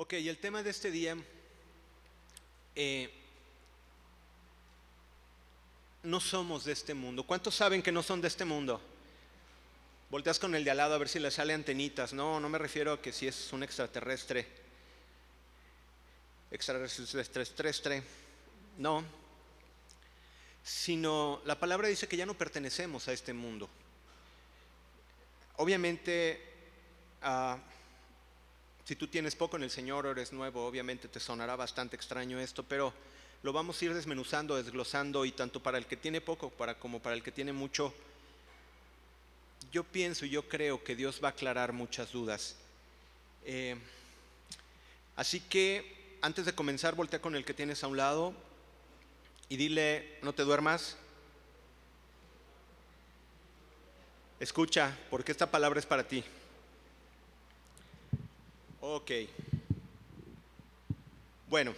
Ok, y el tema de este día, eh, no somos de este mundo. ¿Cuántos saben que no son de este mundo? Volteas con el de al lado a ver si le sale antenitas. No, no me refiero a que si es un extraterrestre. Extraterrestre. No. Sino la palabra dice que ya no pertenecemos a este mundo. Obviamente, uh, si tú tienes poco en el Señor o eres nuevo, obviamente te sonará bastante extraño esto, pero lo vamos a ir desmenuzando, desglosando y tanto para el que tiene poco como para el que tiene mucho, yo pienso y yo creo que Dios va a aclarar muchas dudas. Eh, así que antes de comenzar, voltea con el que tienes a un lado y dile, no te duermas. Escucha, porque esta palabra es para ti. Ok. Bueno,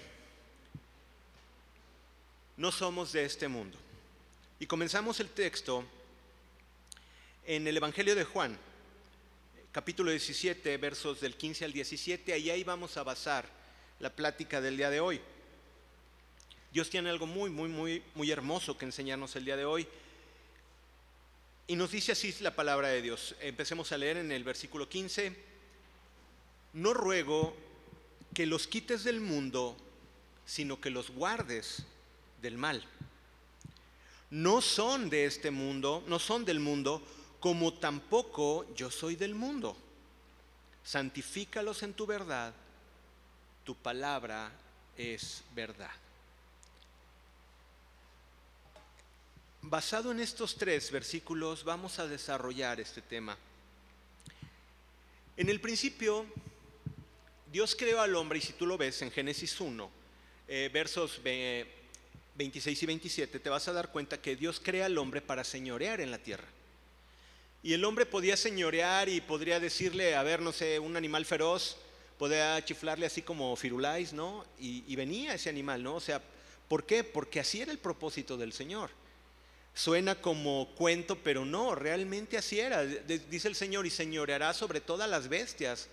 no somos de este mundo. Y comenzamos el texto en el Evangelio de Juan, capítulo 17, versos del 15 al 17, ahí, ahí vamos a basar la plática del día de hoy. Dios tiene algo muy, muy, muy, muy hermoso que enseñarnos el día de hoy. Y nos dice así la palabra de Dios. Empecemos a leer en el versículo 15 no ruego que los quites del mundo, sino que los guardes del mal. No son de este mundo, no son del mundo, como tampoco yo soy del mundo. Santifícalos en tu verdad, tu palabra es verdad. Basado en estos tres versículos vamos a desarrollar este tema. En el principio Dios creó al hombre, y si tú lo ves en Génesis 1, eh, versos 26 y 27, te vas a dar cuenta que Dios crea al hombre para señorear en la tierra. Y el hombre podía señorear y podría decirle, a ver, no sé, un animal feroz, podía chiflarle así como firulais, ¿no? Y, y venía ese animal, ¿no? O sea, ¿por qué? Porque así era el propósito del Señor. Suena como cuento, pero no, realmente así era. Dice el Señor, y señoreará sobre todas las bestias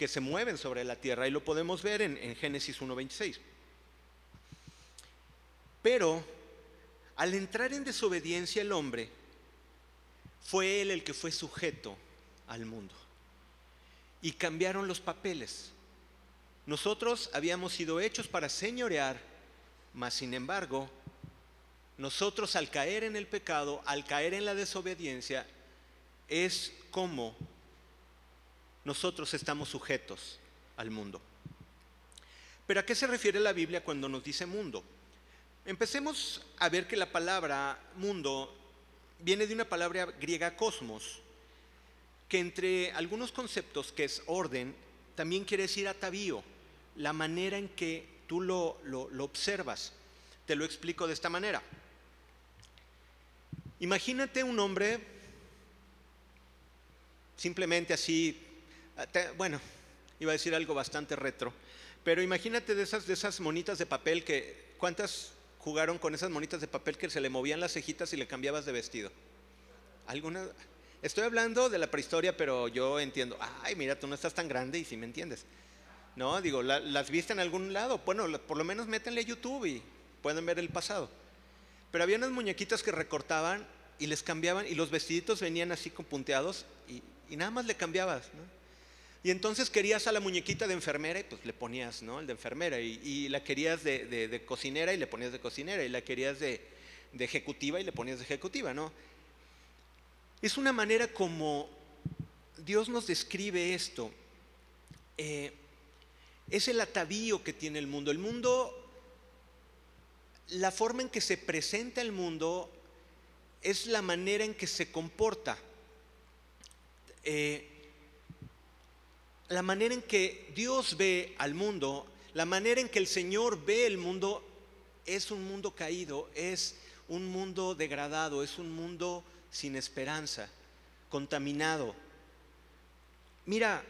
que se mueven sobre la tierra y lo podemos ver en, en Génesis 1.26. Pero al entrar en desobediencia el hombre, fue él el que fue sujeto al mundo. Y cambiaron los papeles. Nosotros habíamos sido hechos para señorear, mas sin embargo, nosotros al caer en el pecado, al caer en la desobediencia, es como nosotros estamos sujetos al mundo. Pero ¿a qué se refiere la Biblia cuando nos dice mundo? Empecemos a ver que la palabra mundo viene de una palabra griega cosmos, que entre algunos conceptos que es orden, también quiere decir atavío, la manera en que tú lo, lo observas. Te lo explico de esta manera. Imagínate un hombre simplemente así bueno, iba a decir algo bastante retro, pero imagínate de esas, monitas de papel que, ¿cuántas jugaron con esas monitas de papel que se le movían las cejitas y le cambiabas de vestido? ¿Alguna? Estoy hablando de la prehistoria, pero yo entiendo, ay, mira, tú no estás tan grande y si me entiendes. No, digo, las viste en algún lado, bueno, por lo menos métanle a YouTube y pueden ver el pasado. Pero había unas muñequitas que recortaban y les cambiaban y los vestiditos venían así con punteados y, y nada más le cambiabas, ¿no? Y entonces querías a la muñequita de enfermera y pues le ponías, ¿no? El de enfermera. Y, la querías de, cocinera y le ponías de cocinera. Y la querías de, ejecutiva y le ponías de ejecutiva, ¿no? Es una manera como Dios nos describe esto. Eh, es el atavío que tiene el mundo. El mundo, la forma en que se presenta el mundo es la manera en que se comporta. Eh, la manera en que Dios ve al mundo, la manera en que el Señor ve el mundo, es un mundo caído, es un mundo degradado, es un mundo sin esperanza, contaminado. Mira,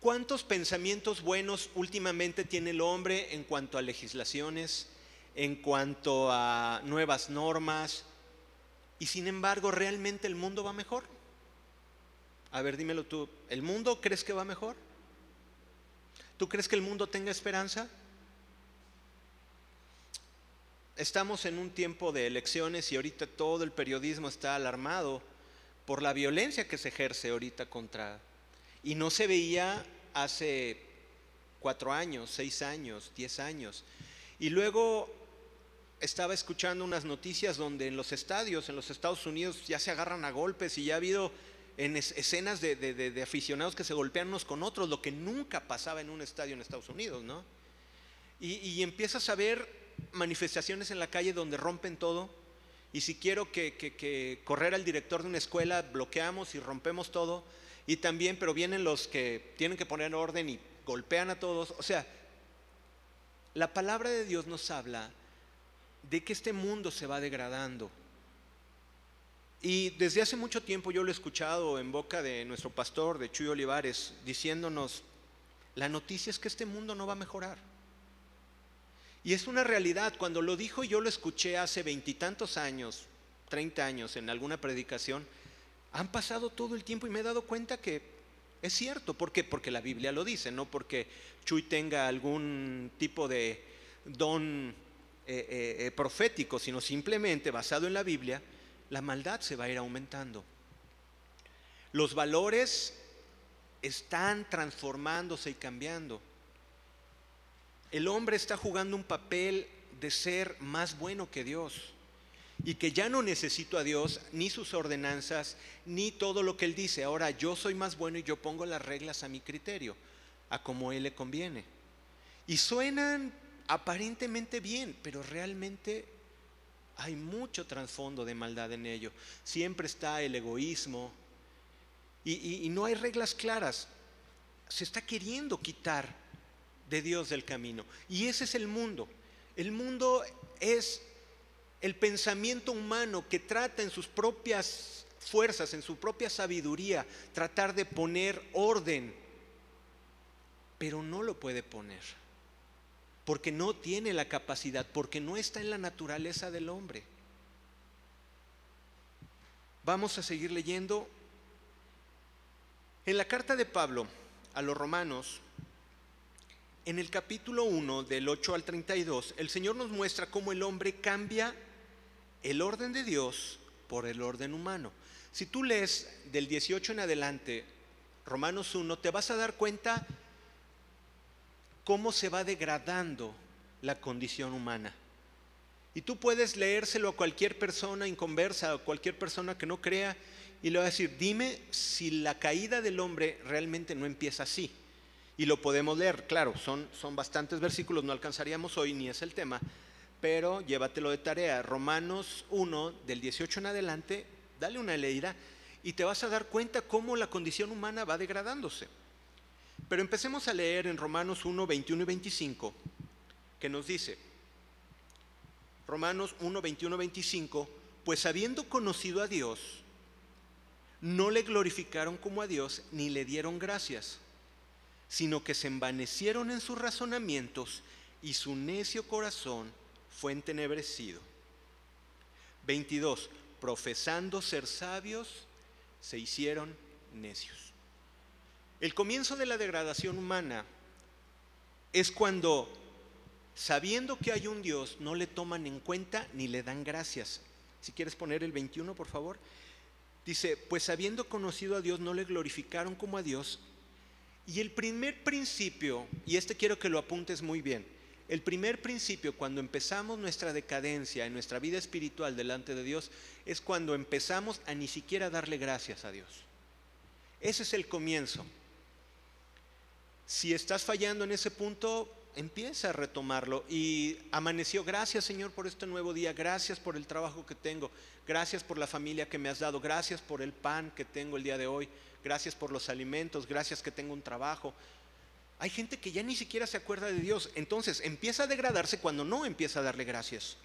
¿cuántos pensamientos buenos últimamente tiene el hombre en cuanto a legislaciones, en cuanto a nuevas normas? Y sin embargo, ¿realmente el mundo va mejor? A ver, dímelo tú, ¿el mundo crees que va mejor? ¿Tú crees que el mundo tenga esperanza? Estamos en un tiempo de elecciones y ahorita todo el periodismo está alarmado por la violencia que se ejerce ahorita contra... Y no se veía hace cuatro años, seis años, diez años. Y luego estaba escuchando unas noticias donde en los estadios, en los Estados Unidos, ya se agarran a golpes y ya ha habido en escenas de, aficionados que se golpean unos con otros, lo que nunca pasaba en un estadio en Estados Unidos, ¿no? Y, empiezas a ver manifestaciones en la calle donde rompen todo, y si quiero que, que, correr al director de una escuela, bloqueamos y rompemos todo, y también, pero vienen los que tienen que poner orden y golpean a todos, o sea, la palabra de Dios nos habla de que este mundo se va degradando. Y desde hace mucho tiempo yo lo he escuchado en boca de nuestro pastor, de Chuy Olivares, diciéndonos, la noticia es que este mundo no va a mejorar. Y es una realidad, cuando lo dijo yo lo escuché hace veintitantos años, treinta años en alguna predicación, han pasado todo el tiempo y me he dado cuenta que es cierto. ¿Por qué? Porque la Biblia lo dice, no porque Chuy tenga algún tipo de don eh, eh, eh, profético, sino simplemente basado en la Biblia, la maldad se va a ir aumentando. Los valores están transformándose y cambiando. El hombre está jugando un papel de ser más bueno que Dios y que ya no necesito a Dios, ni sus ordenanzas, ni todo lo que Él dice. Ahora yo soy más bueno y yo pongo las reglas a mi criterio, a como Él le conviene. Y suenan aparentemente bien, pero realmente hay mucho trasfondo de maldad en ello. Siempre está el egoísmo y, y, no hay reglas claras. Se está queriendo quitar de Dios del camino. Y ese es el mundo. El mundo es el pensamiento humano que trata en sus propias fuerzas, en su propia sabiduría, tratar de poner orden, pero no lo puede poner porque no tiene la capacidad, porque no está en la naturaleza del hombre. Vamos a seguir leyendo. En la carta de Pablo a los romanos, en el capítulo 1 del 8 al 32, el Señor nos muestra cómo el hombre cambia el orden de Dios por el orden humano. Si tú lees del 18 en adelante, Romanos 1, te vas a dar cuenta cómo se va degradando la condición humana. Y tú puedes leérselo a cualquier persona inconversa o cualquier persona que no crea y le va a decir, dime si la caída del hombre realmente no empieza así. Y lo podemos leer, claro, son, son bastantes versículos, no alcanzaríamos hoy ni es el tema, pero llévatelo de tarea. Romanos 1, del 18 en adelante, dale una leída y te vas a dar cuenta cómo la condición humana va degradándose. Pero empecemos a leer en Romanos 1, 21 y 25, que nos dice, Romanos 1, 21, 25, pues habiendo conocido a Dios, no le glorificaron como a Dios ni le dieron gracias, sino que se envanecieron en sus razonamientos y su necio corazón fue entenebrecido. 22. Profesando ser sabios, se hicieron necios. El comienzo de la degradación humana es cuando, sabiendo que hay un Dios, no le toman en cuenta ni le dan gracias. Si quieres poner el 21, por favor. Dice, pues habiendo conocido a Dios, no le glorificaron como a Dios. Y el primer principio, y este quiero que lo apuntes muy bien, el primer principio cuando empezamos nuestra decadencia en nuestra vida espiritual delante de Dios es cuando empezamos a ni siquiera darle gracias a Dios. Ese es el comienzo. Si estás fallando en ese punto, empieza a retomarlo. Y amaneció, gracias Señor por este nuevo día, gracias por el trabajo que tengo, gracias por la familia que me has dado, gracias por el pan que tengo el día de hoy, gracias por los alimentos, gracias que tengo un trabajo. Hay gente que ya ni siquiera se acuerda de Dios, entonces empieza a degradarse cuando no empieza a darle gracias.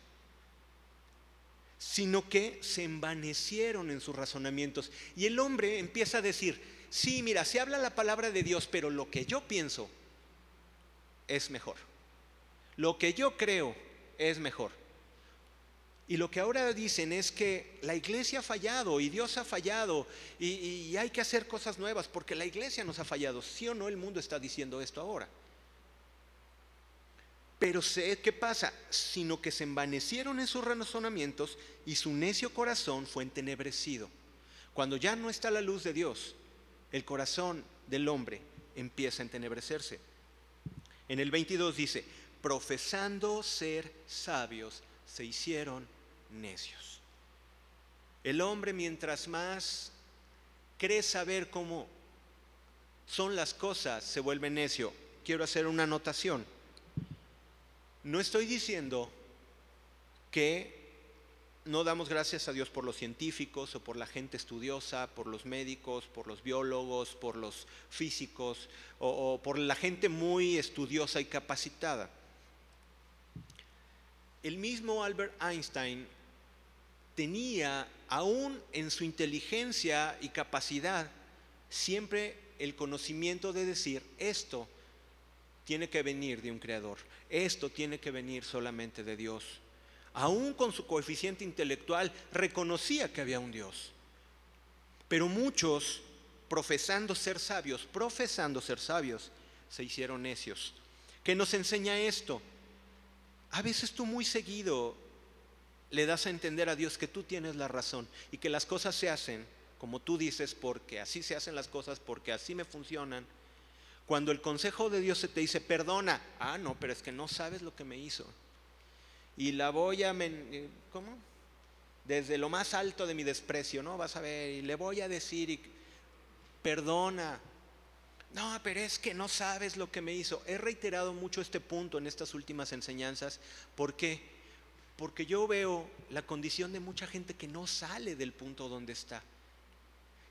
Sino que se envanecieron en sus razonamientos. Y el hombre empieza a decir, sí, mira, se habla la palabra de Dios, pero lo que yo pienso es mejor. Lo que yo creo es mejor. Y lo que ahora dicen es que la iglesia ha fallado y Dios ha fallado y, hay que hacer cosas nuevas porque la iglesia nos ha fallado. ¿Sí o no el mundo está diciendo esto ahora? Pero sé qué pasa, sino que se envanecieron en sus razonamientos y su necio corazón fue entenebrecido. Cuando ya no está la luz de Dios, el corazón del hombre empieza a entenebrecerse. En el 22 dice, profesando ser sabios, se hicieron necios. El hombre mientras más cree saber cómo son las cosas, se vuelve necio. Quiero hacer una anotación. No estoy diciendo que no damos gracias a Dios por los científicos o por la gente estudiosa, por los médicos, por los biólogos, por los físicos o, por la gente muy estudiosa y capacitada. El mismo Albert Einstein tenía, aún en su inteligencia y capacidad, siempre el conocimiento de decir, esto tiene que venir de un creador, esto tiene que venir solamente de Dios aún con su coeficiente intelectual, reconocía que había un Dios. Pero muchos, profesando ser sabios, profesando ser sabios, se hicieron necios. ¿Qué nos enseña esto? A veces tú muy seguido le das a entender a Dios que tú tienes la razón y que las cosas se hacen como tú dices porque así se hacen las cosas, porque así me funcionan. Cuando el consejo de Dios se te dice, perdona, ah, no, pero es que no sabes lo que me hizo y la voy a, eh, ¿cómo? Desde lo más alto de mi desprecio, ¿no? Vas a ver, y le voy a decir, y, perdona. No, pero es que no sabes lo que me hizo. He reiterado mucho este punto en estas últimas enseñanzas. ¿Por qué? Porque yo veo la condición de mucha gente que no sale del punto donde está.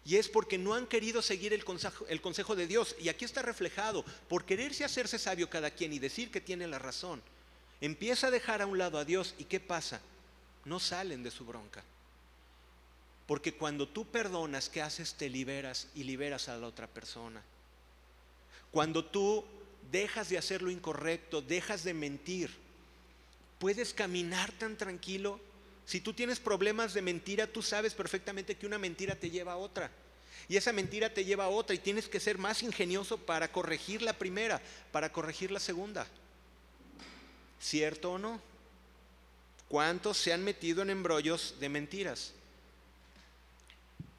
Y es porque no han querido seguir el consejo, el consejo de Dios. Y aquí está reflejado, por quererse hacerse sabio cada quien y decir que tiene la razón empieza a dejar a un lado a Dios y ¿qué pasa? No salen de su bronca. Porque cuando tú perdonas, ¿qué haces? Te liberas y liberas a la otra persona. Cuando tú dejas de hacer lo incorrecto, dejas de mentir, puedes caminar tan tranquilo. Si tú tienes problemas de mentira, tú sabes perfectamente que una mentira te lleva a otra. Y esa mentira te lleva a otra y tienes que ser más ingenioso para corregir la primera, para corregir la segunda. ¿Cierto o no? ¿Cuántos se han metido en embrollos de mentiras?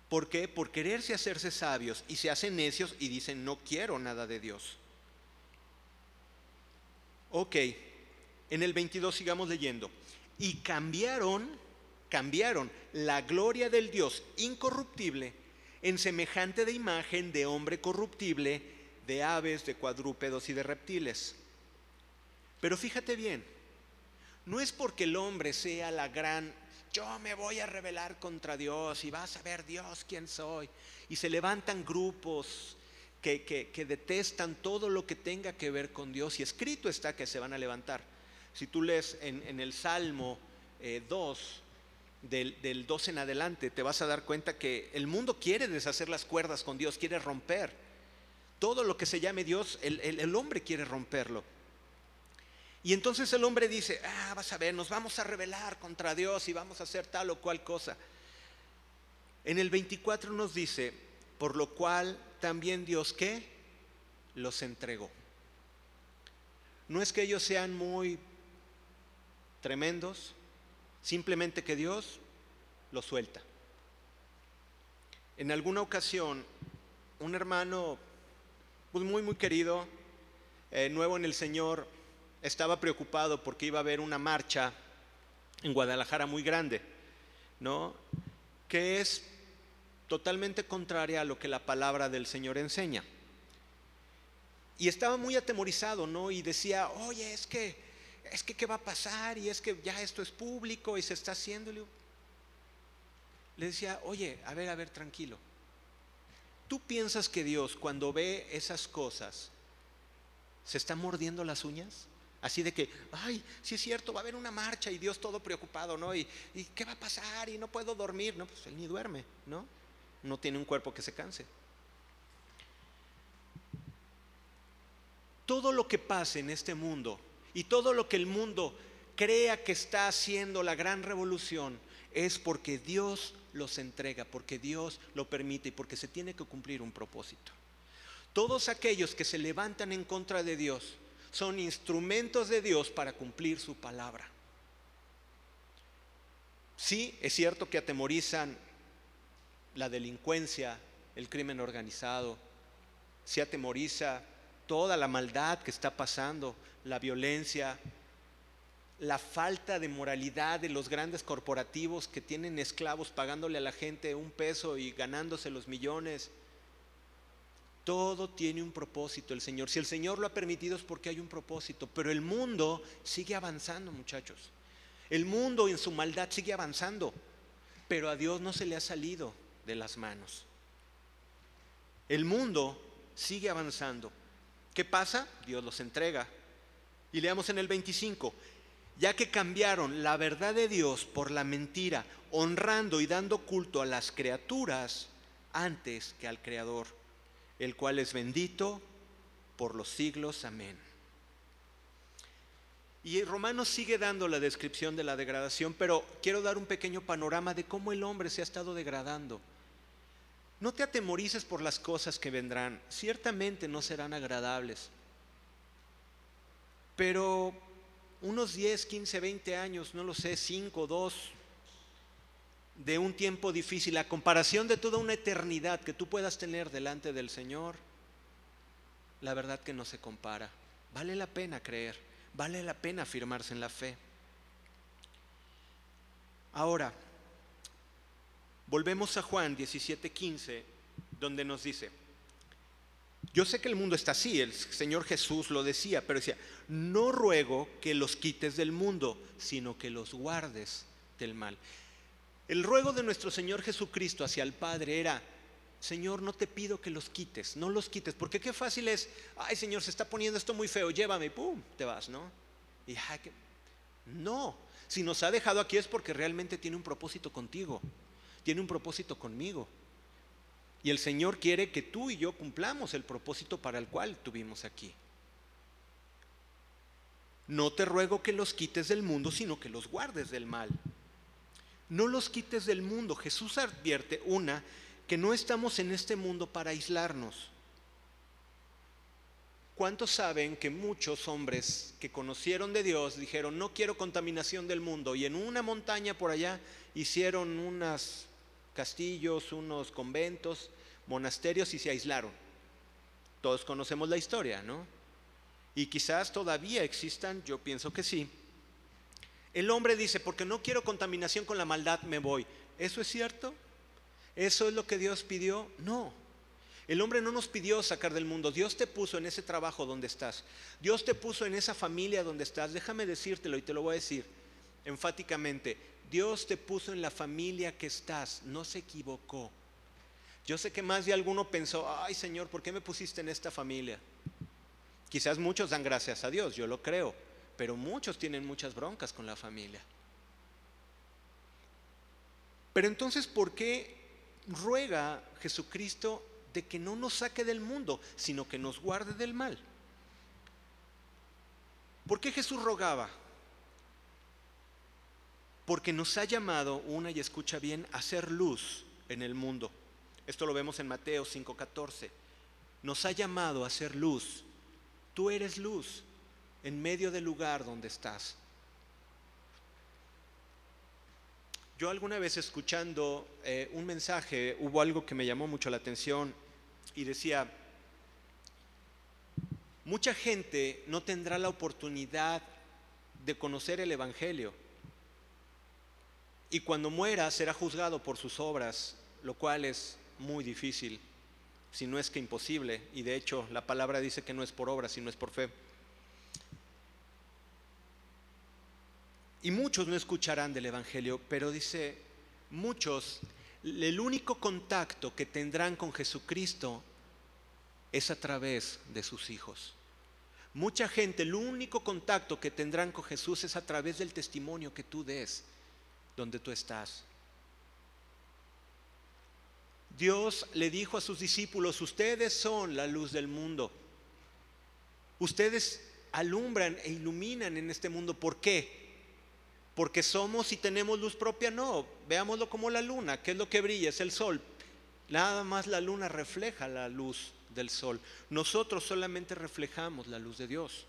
¿Por qué? Por quererse hacerse sabios y se hacen necios y dicen, no quiero nada de Dios. Ok, en el 22 sigamos leyendo. Y cambiaron, cambiaron la gloria del Dios incorruptible en semejante de imagen de hombre corruptible, de aves, de cuadrúpedos y de reptiles. Pero fíjate bien, no es porque el hombre sea la gran, yo me voy a rebelar contra Dios y vas a ver Dios quién soy. Y se levantan grupos que, detestan todo lo que tenga que ver con Dios. Y escrito está que se van a levantar. Si tú lees en, el Salmo 2, eh, del, del 2 en adelante, te vas a dar cuenta que el mundo quiere deshacer las cuerdas con Dios, quiere romper. Todo lo que se llame Dios, el hombre quiere romperlo. Y entonces el hombre dice, ah, vas a ver, nos vamos a rebelar contra Dios y vamos a hacer tal o cual cosa. En el 24 nos dice, por lo cual también Dios qué? Los entregó. No es que ellos sean muy tremendos, simplemente que Dios los suelta. En alguna ocasión, un hermano pues muy, muy querido, eh, nuevo en el Señor, estaba preocupado porque iba a haber una marcha en Guadalajara muy grande, ¿no? Que es totalmente contraria a lo que la palabra del Señor enseña. Y estaba muy atemorizado, ¿no? Y decía, oye, es que, es que, ¿qué va a pasar? Y es que ya esto es público y se está haciendo. Le decía, oye, a ver, a ver, tranquilo. ¿Tú piensas que Dios cuando ve esas cosas se está mordiendo las uñas? Así de que, ay, sí es cierto, va a haber una marcha y Dios todo preocupado, ¿no? Y, qué va a pasar? Y no puedo dormir, ¿no? Pues él ni duerme, ¿no? No tiene un cuerpo que se canse. Todo lo que pase en este mundo y todo lo que el mundo crea que está haciendo la gran revolución es porque Dios los entrega, porque Dios lo permite y porque se tiene que cumplir un propósito. Todos aquellos que se levantan en contra de Dios son instrumentos de Dios para cumplir su palabra. Sí, es cierto que atemorizan la delincuencia, el crimen organizado, se atemoriza toda la maldad que está pasando, la violencia, la falta de moralidad de los grandes corporativos que tienen esclavos pagándole a la gente un peso y ganándose los millones. Todo tiene un propósito el Señor. Si el Señor lo ha permitido es porque hay un propósito, pero el mundo sigue avanzando, muchachos. El mundo en su maldad sigue avanzando, pero a Dios no se le ha salido de las manos. El mundo sigue avanzando. ¿Qué pasa? Dios los entrega. Y leamos en el 25, ya que cambiaron la verdad de Dios por la mentira, honrando y dando culto a las criaturas antes que al Creador, el cual es bendito por los siglos. Amén. Y Romanos sigue dando la descripción de la degradación, pero quiero dar un pequeño panorama de cómo el hombre se ha estado degradando. No te atemorices por las cosas que vendrán, ciertamente no serán agradables, pero unos 10, 15, 20 años, no lo sé, 5, 2, de un tiempo difícil, a comparación de toda una eternidad que tú puedas tener delante del Señor, la verdad que no se compara. Vale la pena creer, vale la pena afirmarse en la fe. Ahora, Volvemos a Juan 17:15, donde nos dice, yo sé que el mundo está así, el Señor Jesús lo decía, pero decía, no ruego que los quites del mundo, sino que los guardes del mal. El ruego de nuestro Señor Jesucristo hacia el Padre era, Señor, no te pido que los quites, no los quites, porque qué fácil es, ay Señor, se está poniendo esto muy feo, llévame, pum, te vas, ¿no? Y no, si nos ha dejado aquí es porque realmente tiene un propósito contigo tiene un propósito conmigo. Y el Señor quiere que tú y yo cumplamos el propósito para el cual tuvimos aquí. No te ruego que los quites del mundo, sino que los guardes del mal. No los quites del mundo. Jesús advierte, una, que no estamos en este mundo para aislarnos. ¿Cuántos saben que muchos hombres que conocieron de Dios dijeron, no quiero contaminación del mundo? Y en una montaña por allá hicieron unas castillos, unos conventos, monasterios y se aislaron. Todos conocemos la historia, ¿no? Y quizás todavía existan, yo pienso que sí. El hombre dice, porque no quiero contaminación con la maldad, me voy. ¿Eso es cierto? ¿Eso es lo que Dios pidió? No. El hombre no nos pidió sacar del mundo. Dios te puso en ese trabajo donde estás. Dios te puso en esa familia donde estás. Déjame decírtelo y te lo voy a decir enfáticamente. Dios te puso en la familia que estás, no se equivocó. Yo sé que más de alguno pensó, ay Señor, ¿por qué me pusiste en esta familia? Quizás muchos dan gracias a Dios, yo lo creo, pero muchos tienen muchas broncas con la familia. Pero entonces, ¿por qué ruega Jesucristo de que no nos saque del mundo, sino que nos guarde del mal? ¿Por qué Jesús rogaba? porque nos ha llamado, una y escucha bien, a ser luz en el mundo. Esto lo vemos en Mateo 5:14. Nos ha llamado a ser luz. Tú eres luz en medio del lugar donde estás. Yo alguna vez escuchando eh, un mensaje, hubo algo que me llamó mucho la atención y decía, mucha gente no tendrá la oportunidad de conocer el Evangelio y cuando muera será juzgado por sus obras, lo cual es muy difícil, si no es que imposible, y de hecho la palabra dice que no es por obras, sino es por fe. Y muchos no escucharán del Evangelio, pero dice, muchos, el único contacto que tendrán con Jesucristo es a través de sus hijos. Mucha gente, el único contacto que tendrán con Jesús es a través del testimonio que tú des donde tú estás. Dios le dijo a sus discípulos, ustedes son la luz del mundo. Ustedes alumbran e iluminan en este mundo. ¿Por qué? Porque somos y tenemos luz propia. No, veámoslo como la luna. ¿Qué es lo que brilla? Es el sol. Nada más la luna refleja la luz del sol. Nosotros solamente reflejamos la luz de Dios.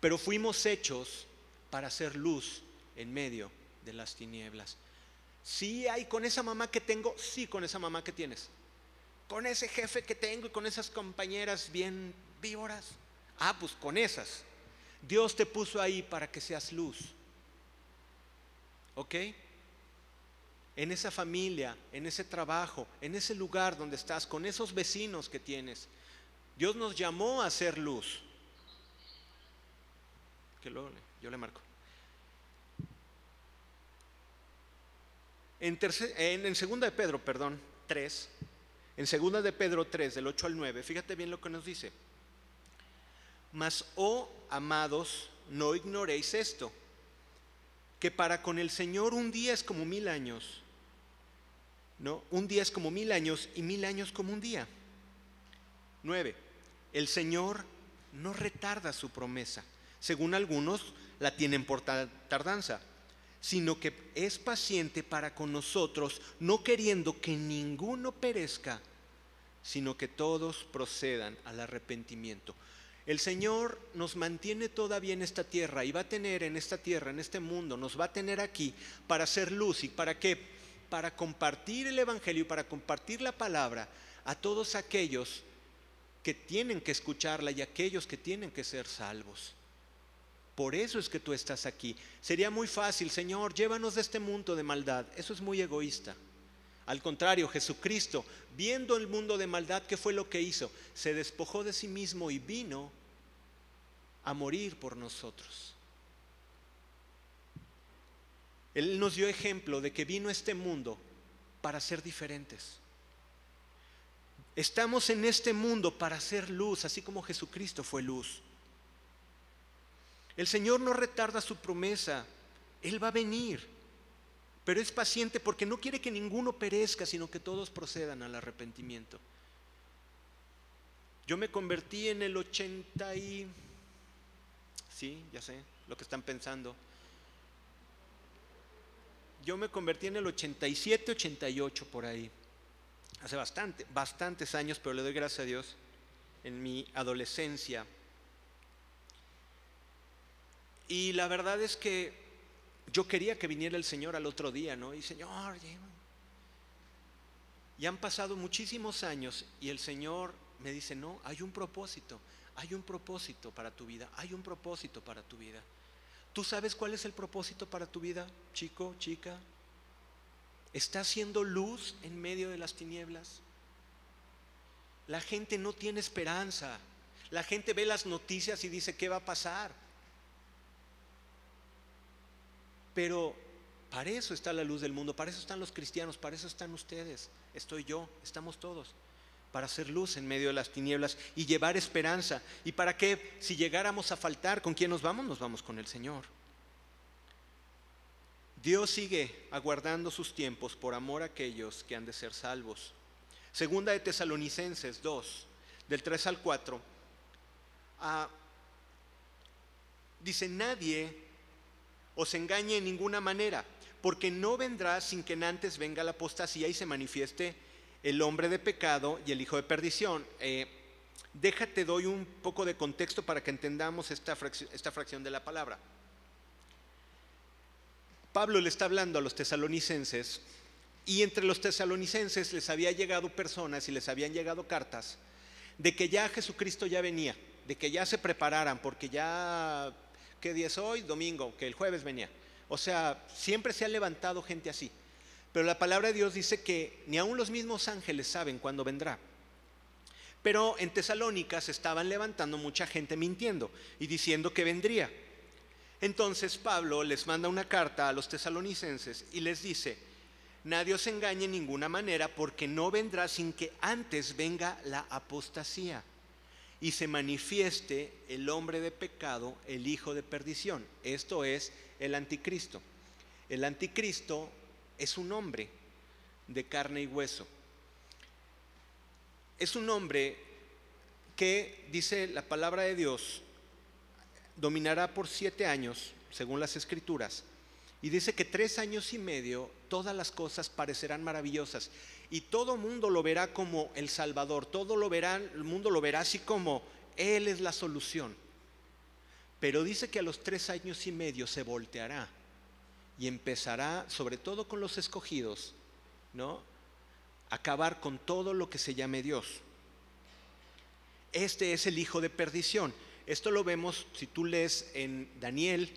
pero fuimos hechos para hacer luz en medio de las tinieblas. Sí hay con esa mamá que tengo, sí con esa mamá que tienes. Con ese jefe que tengo y con esas compañeras bien víboras. Ah, pues con esas. Dios te puso ahí para que seas luz. ¿Ok? En esa familia, en ese trabajo, en ese lugar donde estás, con esos vecinos que tienes. Dios nos llamó a ser luz. Que luego yo le marco. En, en, segunda de Pedro, perdón, 3, en segunda de Pedro 3, del 8 al 9, fíjate bien lo que nos dice. Mas, oh amados, no ignoréis esto, que para con el Señor un día es como mil años, ¿no? Un día es como mil años y mil años como un día. 9. El Señor no retarda su promesa, según algunos la tienen por tardanza, sino que es paciente para con nosotros, no queriendo que ninguno perezca, sino que todos procedan al arrepentimiento. El Señor nos mantiene todavía en esta tierra y va a tener en esta tierra, en este mundo, nos va a tener aquí para hacer luz y para qué? Para compartir el Evangelio y para compartir la palabra a todos aquellos que tienen que escucharla y aquellos que tienen que ser salvos. Por eso es que tú estás aquí. Sería muy fácil, Señor, llévanos de este mundo de maldad. Eso es muy egoísta. Al contrario, Jesucristo, viendo el mundo de maldad, ¿qué fue lo que hizo? Se despojó de sí mismo y vino a morir por nosotros. Él nos dio ejemplo de que vino este mundo para ser diferentes. Estamos en este mundo para ser luz, así como Jesucristo fue luz. El Señor no retarda su promesa, Él va a venir, pero es paciente porque no quiere que ninguno perezca, sino que todos procedan al arrepentimiento. Yo me convertí en el 80 y... Sí, ya sé lo que están pensando. Yo me convertí en el 87, 88 por ahí. Hace bastante, bastantes años, pero le doy gracias a Dios en mi adolescencia y la verdad es que yo quería que viniera el Señor al otro día, ¿no? Y Señor, y han pasado muchísimos años y el Señor me dice, no, hay un propósito, hay un propósito para tu vida, hay un propósito para tu vida. ¿Tú sabes cuál es el propósito para tu vida, chico, chica? ¿Está haciendo luz en medio de las tinieblas? La gente no tiene esperanza. La gente ve las noticias y dice, ¿qué va a pasar? Pero para eso está la luz del mundo, para eso están los cristianos, para eso están ustedes, estoy yo, estamos todos, para hacer luz en medio de las tinieblas y llevar esperanza. ¿Y para qué? Si llegáramos a faltar, ¿con quién nos vamos? Nos vamos con el Señor. Dios sigue aguardando sus tiempos por amor a aquellos que han de ser salvos. Segunda de Tesalonicenses 2, del 3 al 4, ah, dice, nadie os engañe en ninguna manera, porque no vendrá sin que antes venga la apostasía y se manifieste el hombre de pecado y el hijo de perdición. Eh, déjate, doy un poco de contexto para que entendamos esta fracción, esta fracción de la palabra. Pablo le está hablando a los tesalonicenses y entre los tesalonicenses les había llegado personas y les habían llegado cartas de que ya Jesucristo ya venía, de que ya se prepararan porque ya ¿Qué día es hoy? Domingo, que el jueves venía. O sea, siempre se ha levantado gente así. Pero la palabra de Dios dice que ni aun los mismos ángeles saben cuándo vendrá. Pero en Tesalónica se estaban levantando mucha gente mintiendo y diciendo que vendría. Entonces Pablo les manda una carta a los tesalonicenses y les dice, nadie os engañe en ninguna manera porque no vendrá sin que antes venga la apostasía y se manifieste el hombre de pecado, el hijo de perdición. Esto es el anticristo. El anticristo es un hombre de carne y hueso. Es un hombre que, dice la palabra de Dios, dominará por siete años, según las escrituras, y dice que tres años y medio todas las cosas parecerán maravillosas y todo mundo lo verá como el Salvador, todo lo verá, el mundo lo verá así como Él es la solución. Pero dice que a los tres años y medio se volteará y empezará, sobre todo con los escogidos, ¿no? Acabar con todo lo que se llame Dios. Este es el hijo de perdición. Esto lo vemos si tú lees en Daniel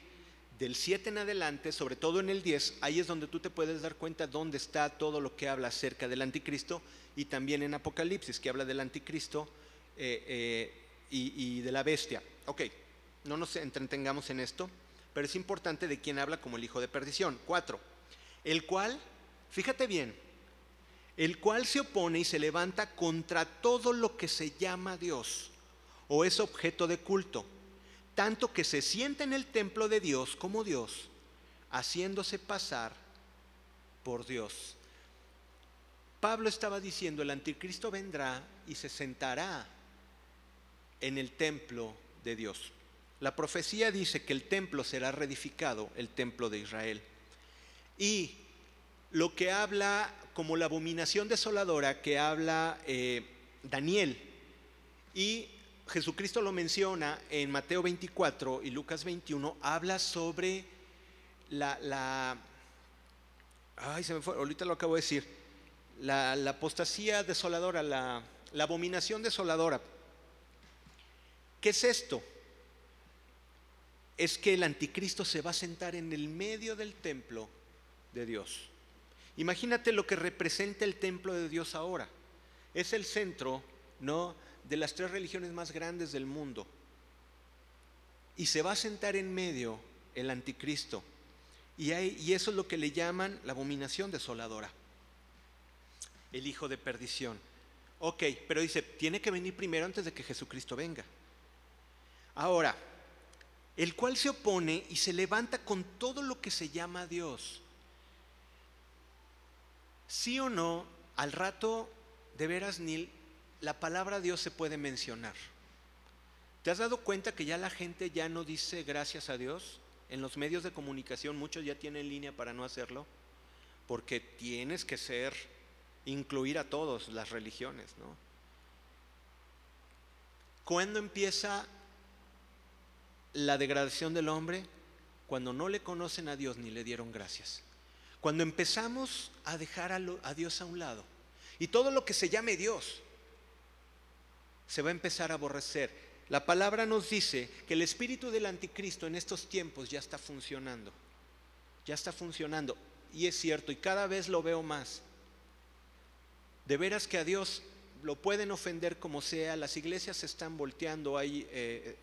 del 7 en adelante, sobre todo en el 10, ahí es donde tú te puedes dar cuenta dónde está todo lo que habla acerca del anticristo y también en Apocalipsis, que habla del anticristo eh, eh, y, y de la bestia. Ok, no nos entretengamos en esto, pero es importante de quién habla como el hijo de perdición. Cuatro, el cual, fíjate bien, el cual se opone y se levanta contra todo lo que se llama Dios o es objeto de culto, tanto que se sienta en el templo de Dios como Dios, haciéndose pasar por Dios. Pablo estaba diciendo, el anticristo vendrá y se sentará en el templo de Dios. La profecía dice que el templo será reedificado, el templo de Israel. Y lo que habla como la abominación desoladora que habla eh, Daniel y Jesucristo lo menciona en Mateo 24 y Lucas 21, habla sobre la, ay, se me fue, ahorita lo acabo de decir, la, apostasía desoladora, la, la abominación desoladora. ¿Qué es esto? Es que el anticristo se va a sentar en el medio del templo de Dios. Imagínate lo que representa el templo de Dios ahora. Es el centro, ¿no? de las tres religiones más grandes del mundo. Y se va a sentar en medio el anticristo. Y, y eso es lo que le llaman la abominación desoladora. El hijo de perdición. Ok, pero dice, tiene que venir primero antes de que Jesucristo venga. Ahora, el cual se opone y se levanta con todo lo que se llama Dios. Sí o no, al rato, de veras, Neil, la palabra Dios se puede mencionar. ¿Te has dado cuenta que ya la gente ya no dice gracias a Dios? En los medios de comunicación muchos ya tienen línea para no hacerlo, porque tienes que ser, incluir a todos las religiones, ¿no? ¿Cuándo empieza la degradación del hombre? Cuando no le conocen a Dios ni le dieron gracias. Cuando empezamos a dejar a, Dios a un lado. Y todo lo que se llame Dios, se va a empezar a aborrecer. La palabra nos dice que el espíritu del anticristo en estos tiempos ya está funcionando. Ya está funcionando. Y es cierto, y cada vez lo veo más. De veras que a Dios lo pueden ofender como sea, las iglesias se están volteando, hay, eh,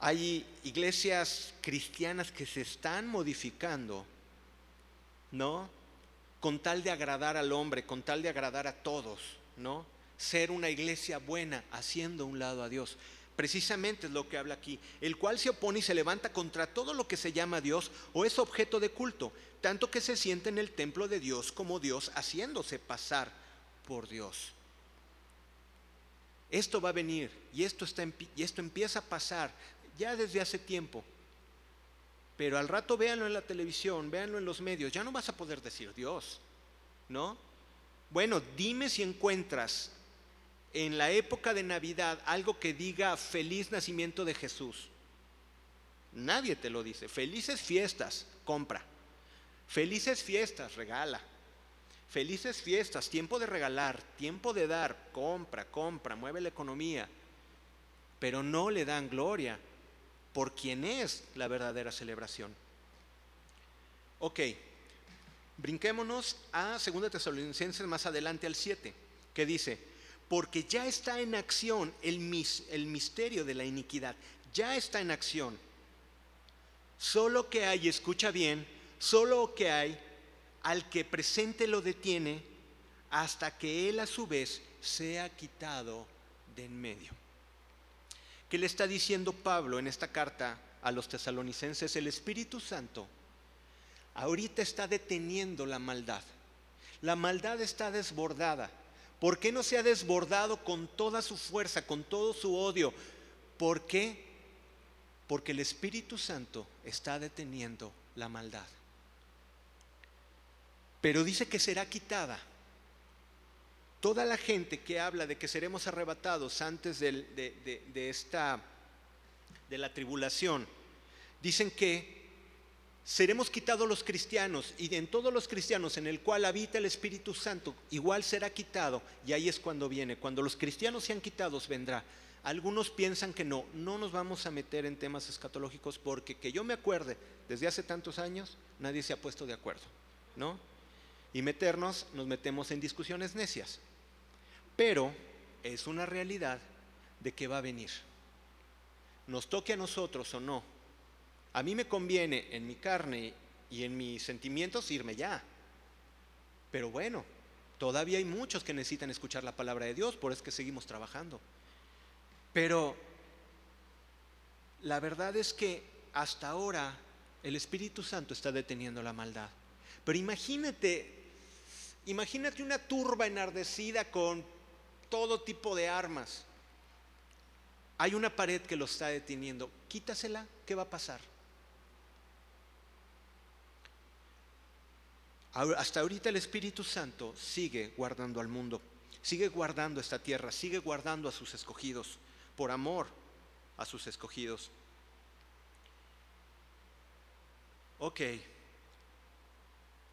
hay iglesias cristianas que se están modificando, ¿no? Con tal de agradar al hombre, con tal de agradar a todos, ¿no? ser una iglesia buena, haciendo un lado a Dios. Precisamente es lo que habla aquí, el cual se opone y se levanta contra todo lo que se llama Dios o es objeto de culto, tanto que se siente en el templo de Dios como Dios, haciéndose pasar por Dios. Esto va a venir y esto, está, y esto empieza a pasar ya desde hace tiempo. Pero al rato véanlo en la televisión, véanlo en los medios, ya no vas a poder decir Dios, ¿no? Bueno, dime si encuentras en la época de Navidad algo que diga feliz nacimiento de Jesús. Nadie te lo dice. Felices fiestas, compra. Felices fiestas, regala. Felices fiestas, tiempo de regalar, tiempo de dar, compra, compra, mueve la economía. Pero no le dan gloria por quien es la verdadera celebración. Ok, brinquémonos a 2 Tesalonicenses más adelante al 7, que dice, porque ya está en acción el, misterio de la iniquidad, ya está en acción. Solo que hay, escucha bien, solo que hay al que presente lo detiene hasta que él a su vez sea quitado de en medio. ¿Qué le está diciendo Pablo en esta carta a los tesalonicenses? El Espíritu Santo ahorita está deteniendo la maldad. La maldad está desbordada. ¿Por qué no se ha desbordado con toda su fuerza, con todo su odio? ¿Por qué? Porque el Espíritu Santo está deteniendo la maldad. Pero dice que será quitada. Toda la gente que habla de que seremos arrebatados antes de, esta de la tribulación, dicen que seremos quitados los cristianos y en todos los cristianos en el cual habita el Espíritu Santo, igual será quitado y ahí es cuando viene. Cuando los cristianos sean quitados vendrá. Algunos piensan que no, no nos vamos a meter en temas escatológicos porque que yo me acuerde, desde hace tantos años nadie se ha puesto de acuerdo, ¿no? Y meternos, nos metemos en discusiones necias. Pero es una realidad de que va a venir. Nos toque a nosotros o no. A mí me conviene en mi carne y en mis sentimientos irme ya. Pero bueno, todavía hay muchos que necesitan escuchar la palabra de Dios, por eso es que seguimos trabajando. Pero la verdad es que hasta ahora el Espíritu Santo está deteniendo la maldad. Pero imagínate, imagínate una turba enardecida con todo tipo de armas. Hay una pared que lo está deteniendo. Quítasela, ¿qué va a pasar? Hasta ahorita el Espíritu Santo sigue guardando al mundo, sigue guardando esta tierra, sigue guardando a sus escogidos por amor a sus escogidos. Ok,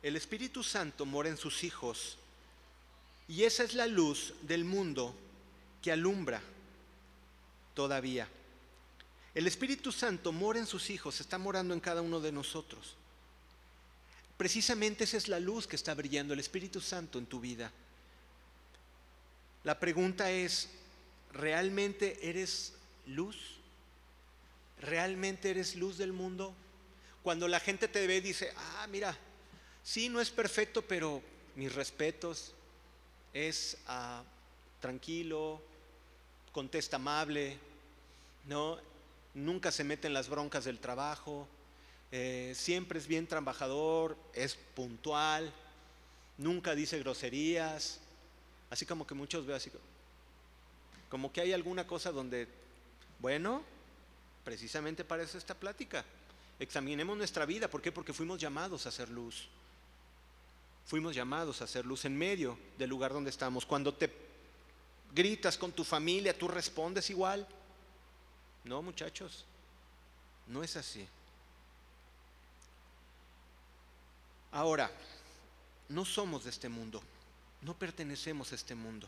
el Espíritu Santo mora en sus hijos y esa es la luz del mundo que alumbra todavía. El Espíritu Santo mora en sus hijos, está morando en cada uno de nosotros. Precisamente esa es la luz que está brillando, el Espíritu Santo en tu vida. La pregunta es, ¿realmente eres luz? ¿Realmente eres luz del mundo? Cuando la gente te ve dice, ah, mira, sí, no es perfecto, pero mis respetos, es ah, tranquilo, contesta amable, ¿no? nunca se mete en las broncas del trabajo, eh, siempre es bien trabajador, es puntual, nunca dice groserías, así como que muchos veo así, como que hay alguna cosa donde, bueno, precisamente para eso esta plática. Examinemos nuestra vida. ¿Por qué? Porque fuimos llamados a hacer luz. Fuimos llamados a hacer luz en medio del lugar donde estamos. Cuando te gritas con tu familia, tú respondes igual. No, muchachos, no es así. Ahora, no somos de este mundo, no pertenecemos a este mundo.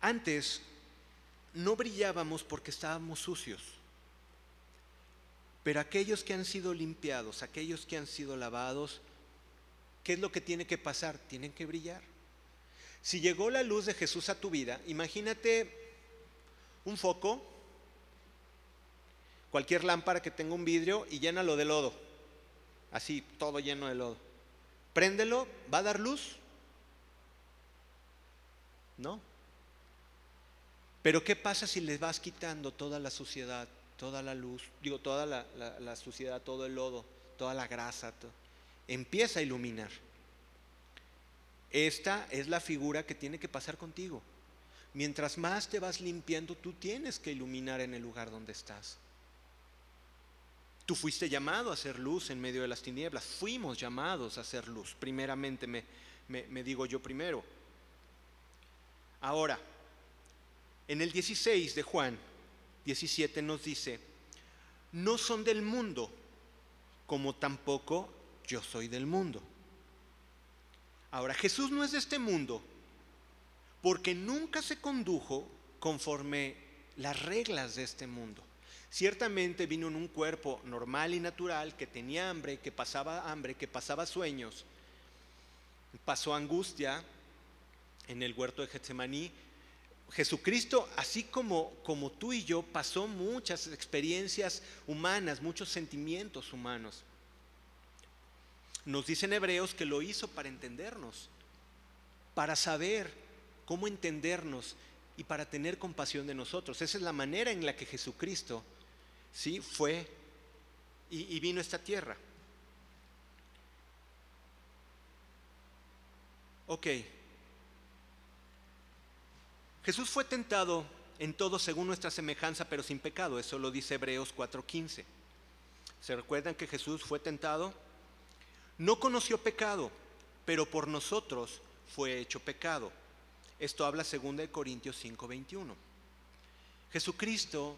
Antes no brillábamos porque estábamos sucios, pero aquellos que han sido limpiados, aquellos que han sido lavados, ¿qué es lo que tiene que pasar? Tienen que brillar. Si llegó la luz de Jesús a tu vida, imagínate un foco, cualquier lámpara que tenga un vidrio y llénalo de lodo, así, todo lleno de lodo. Préndelo, ¿va a dar luz? ¿No? Pero ¿qué pasa si le vas quitando toda la suciedad, toda la luz, digo, toda la, suciedad, todo el lodo, toda la grasa? Empieza a iluminar. Esta es la figura que tiene que pasar contigo. Mientras más te vas limpiando, tú tienes que iluminar en el lugar donde estás. Tú fuiste llamado a hacer luz en medio de las tinieblas. Fuimos llamados a hacer luz. Primeramente me, me digo yo primero. Ahora, en el 16 de Juan 17 nos dice, no son del mundo, como tampoco yo soy del mundo. Ahora, Jesús no es de este mundo, porque nunca se condujo conforme las reglas de este mundo. Ciertamente vino en un cuerpo normal y natural que tenía hambre, que pasaba hambre, que pasaba sueños, pasó angustia en el huerto de Getsemaní, Jesucristo, así como, como tú y yo, pasó muchas experiencias humanas, muchos sentimientos humanos. Nos dicen hebreos que lo hizo para entendernos, para saber cómo entendernos y para tener compasión de nosotros. Esa es la manera en la que Jesucristo sí fue y, y vino a esta tierra. Ok, Jesús fue tentado en todo según nuestra semejanza, pero sin pecado. Eso lo dice Hebreos 4:15. ¿Se recuerdan que Jesús fue tentado? No conoció pecado, pero por nosotros fue hecho pecado. Esto habla 2 Corintios 5:21. Jesucristo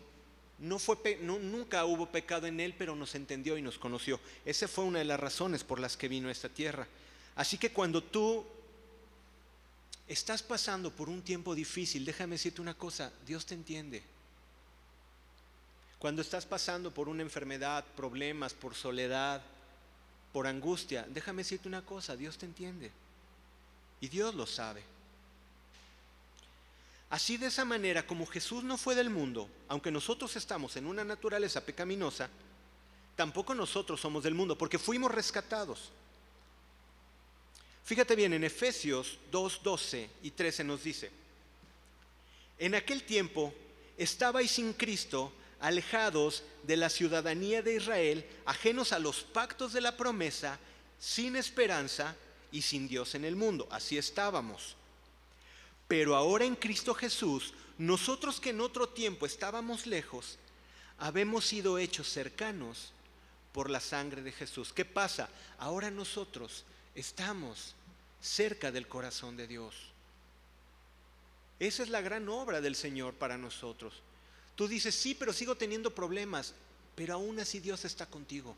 no fue, nunca hubo pecado en él, pero nos entendió y nos conoció. Esa fue una de las razones por las que vino a esta tierra. Así que cuando tú estás pasando por un tiempo difícil, déjame decirte una cosa, Dios te entiende. Cuando estás pasando por una enfermedad, problemas, por soledad, por angustia, déjame decirte una cosa, Dios te entiende. Y Dios lo sabe. Así de esa manera, como Jesús no fue del mundo, aunque nosotros estamos en una naturaleza pecaminosa, tampoco nosotros somos del mundo, porque fuimos rescatados. Fíjate bien, en Efesios 2, 12 y 13 nos dice, en aquel tiempo estabais sin Cristo, alejados de la ciudadanía de Israel, ajenos a los pactos de la promesa, sin esperanza y sin Dios en el mundo. Así estábamos. Pero ahora en Cristo Jesús, nosotros que en otro tiempo estábamos lejos, habemos sido hechos cercanos por la sangre de Jesús. ¿Qué pasa? Ahora nosotros estamos cerca del corazón de Dios. Esa es la gran obra del Señor para nosotros. Tú dices, sí, pero sigo teniendo problemas, pero aún así Dios está contigo.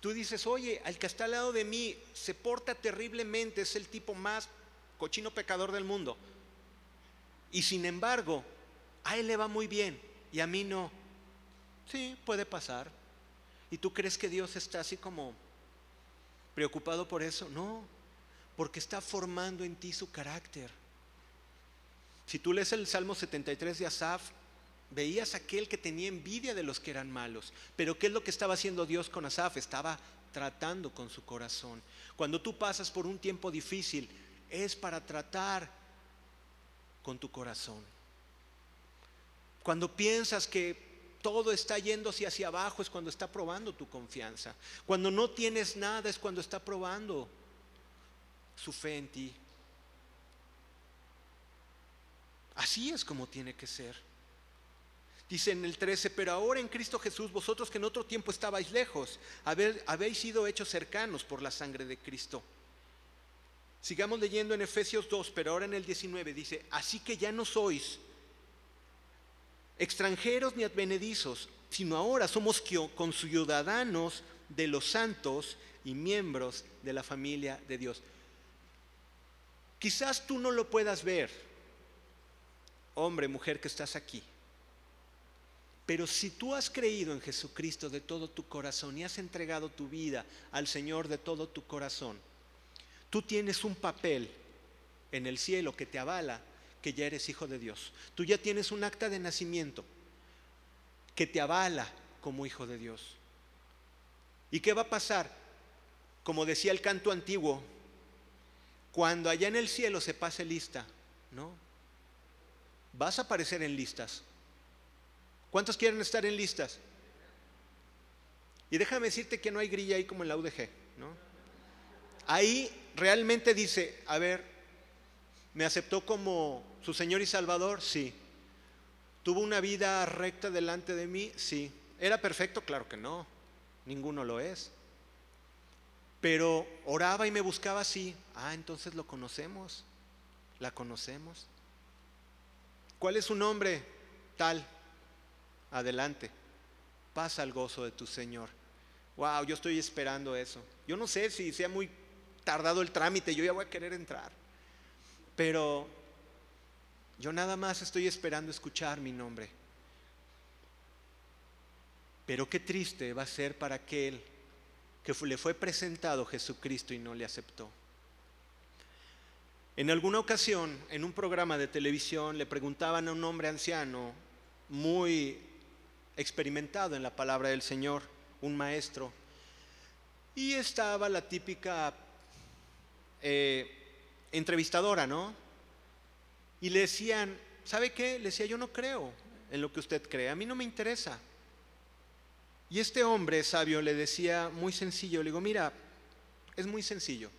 Tú dices, oye, al que está al lado de mí se porta terriblemente, es el tipo más cochino pecador del mundo. Y sin embargo, a él le va muy bien y a mí no. Sí, puede pasar. ¿Y tú crees que Dios está así como preocupado por eso? No, porque está formando en ti su carácter. Si tú lees el Salmo 73 de Asaf, veías aquel que tenía envidia de los que eran malos. Pero ¿qué es lo que estaba haciendo Dios con Asaf? Estaba tratando con su corazón. Cuando tú pasas por un tiempo difícil, es para tratar con tu corazón. Cuando piensas que todo está yendo hacia abajo es cuando está probando tu confianza. Cuando no tienes nada es cuando está probando su fe en ti. Así es como tiene que ser. Dice en el 13, pero ahora en Cristo Jesús, vosotros que en otro tiempo estabais lejos, habéis sido hechos cercanos por la sangre de Cristo. Sigamos leyendo en Efesios 2, pero ahora en el 19 dice, así que ya no sois extranjeros ni advenedizos, sino ahora somos conciudadanos de los santos y miembros de la familia de Dios. Quizás tú no lo puedas ver, hombre, mujer que estás aquí, pero si tú has creído en Jesucristo de todo tu corazón y has entregado tu vida al Señor de todo tu corazón, Tú tienes un papel en el cielo que te avala que ya eres hijo de Dios. Tú ya tienes un acta de nacimiento que te avala como hijo de Dios. ¿Y qué va a pasar? Como decía el canto antiguo, cuando allá en el cielo se pase lista, ¿no? Vas a aparecer en listas. ¿Cuántos quieren estar en listas? Y déjame decirte que no hay grilla ahí como en la UDG, ¿no? Ahí realmente dice, a ver, ¿me aceptó como su Señor y Salvador? Sí. ¿Tuvo una vida recta delante de mí? Sí. ¿Era perfecto? Claro que no. Ninguno lo es. Pero oraba y me buscaba así. Ah, entonces lo conocemos. La conocemos. ¿Cuál es su nombre? Tal. Adelante. Pasa el gozo de tu Señor. Wow, yo estoy esperando eso. Yo no sé si sea muy tardado el trámite, yo ya voy a querer entrar. Pero yo nada más estoy esperando escuchar mi nombre. Pero qué triste va a ser para aquel que le fue presentado Jesucristo y no le aceptó. En alguna ocasión, en un programa de televisión, le preguntaban a un hombre anciano, muy experimentado en la palabra del Señor, un maestro, y estaba la típica eh, entrevistadora, ¿no? Y le decían, ¿sabe qué? Le decía, yo no creo en lo que usted cree, a mí no me interesa. Y este hombre sabio le decía muy sencillo, le digo, mira, es muy sencillo.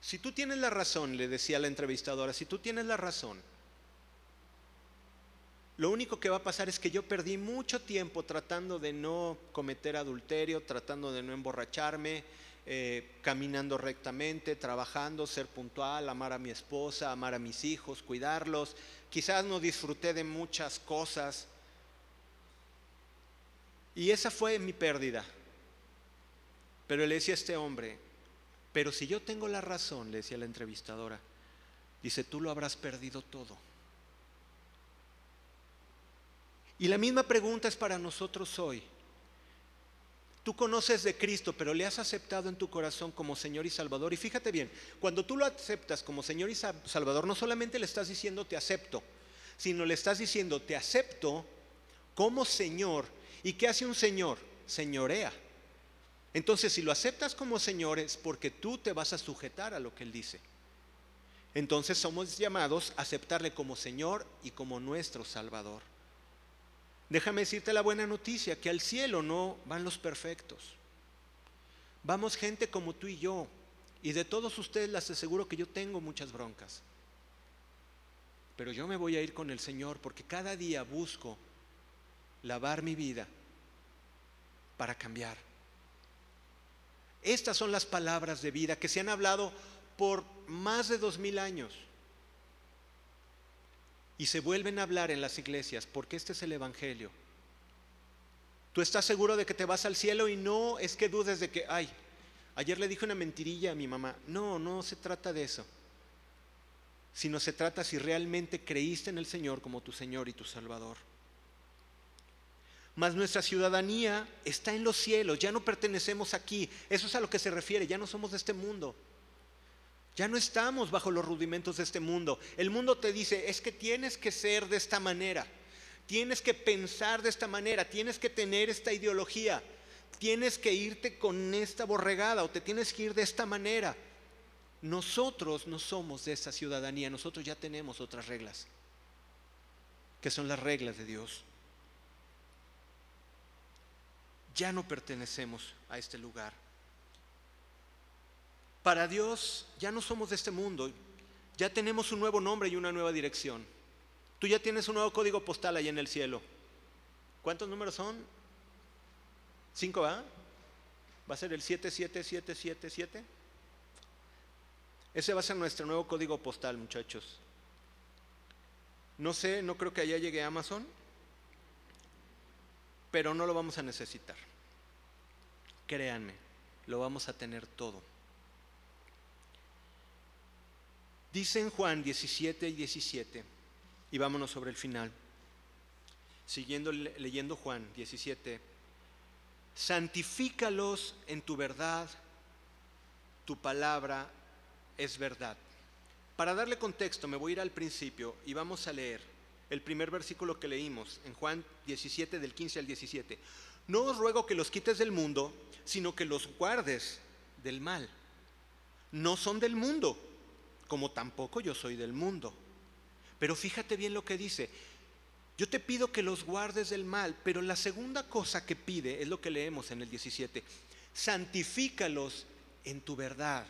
Si tú tienes la razón, le decía la entrevistadora, si tú tienes la razón, lo único que va a pasar es que yo perdí mucho tiempo tratando de no cometer adulterio, tratando de no emborracharme, eh, caminando rectamente, trabajando, ser puntual, amar a mi esposa, amar a mis hijos, cuidarlos. Quizás no disfruté de muchas cosas. Y esa fue mi pérdida. Pero le decía a este hombre, pero si yo tengo la razón, le decía la entrevistadora, dice, tú lo habrás perdido todo. Y la misma pregunta es para nosotros hoy. Tú conoces de Cristo, pero le has aceptado en tu corazón como Señor y Salvador. Y fíjate bien, cuando tú lo aceptas como Señor y Salvador, no solamente le estás diciendo te acepto, sino le estás diciendo te acepto como Señor. ¿Y qué hace un Señor? Señorea. Entonces, si lo aceptas como Señor es porque tú te vas a sujetar a lo que Él dice. Entonces somos llamados a aceptarle como Señor y como nuestro Salvador. Déjame decirte la buena noticia, que al cielo no van los perfectos. Vamos gente como tú y yo. Y de todos ustedes les aseguro que yo tengo muchas broncas. Pero yo me voy a ir con el Señor porque cada día busco lavar mi vida para cambiar. Estas son las palabras de vida que se han hablado por más de dos mil años y se vuelven a hablar en las iglesias porque este es el Evangelio. Tú estás seguro de que te vas al cielo y no es que dudes de que, ay, ayer le dije una mentirilla a mi mamá. No, no se trata de eso. Sino se trata si realmente creíste en el Señor como tu Señor y tu Salvador. Mas nuestra ciudadanía está en los cielos, ya no pertenecemos aquí. Eso es a lo que se refiere, ya no somos de este mundo. Ya no estamos bajo los rudimentos de este mundo. El mundo te dice, es que tienes que ser de esta manera, tienes que pensar de esta manera, tienes que tener esta ideología, tienes que irte con esta borregada o te tienes que ir de esta manera. Nosotros no somos de esa ciudadanía, nosotros ya tenemos otras reglas, que son las reglas de Dios. Ya no pertenecemos a este lugar. Para Dios ya no somos de este mundo, ya tenemos un nuevo nombre y una nueva dirección. Tú ya tienes un nuevo código postal ahí en el cielo. ¿Cuántos números son? ¿Cinco, va? ¿Va a ser el 77777? Ese va a ser nuestro nuevo código postal, muchachos. No sé, no creo que allá llegue Amazon, pero no lo vamos a necesitar. Créanme, lo vamos a tener todo. Dice en Juan 17 y 17, y vámonos sobre el final, siguiendo leyendo Juan 17, santifícalos en tu verdad, tu palabra es verdad. Para darle contexto, me voy a ir al principio y vamos a leer el primer versículo que leímos en Juan 17 del 15 al 17. No os ruego que los quites del mundo, sino que los guardes del mal. No son del mundo, como tampoco yo soy del mundo. Pero fíjate bien lo que dice. Yo te pido que los guardes del mal, pero la segunda cosa que pide es lo que leemos en el 17. Santifícalos en tu verdad.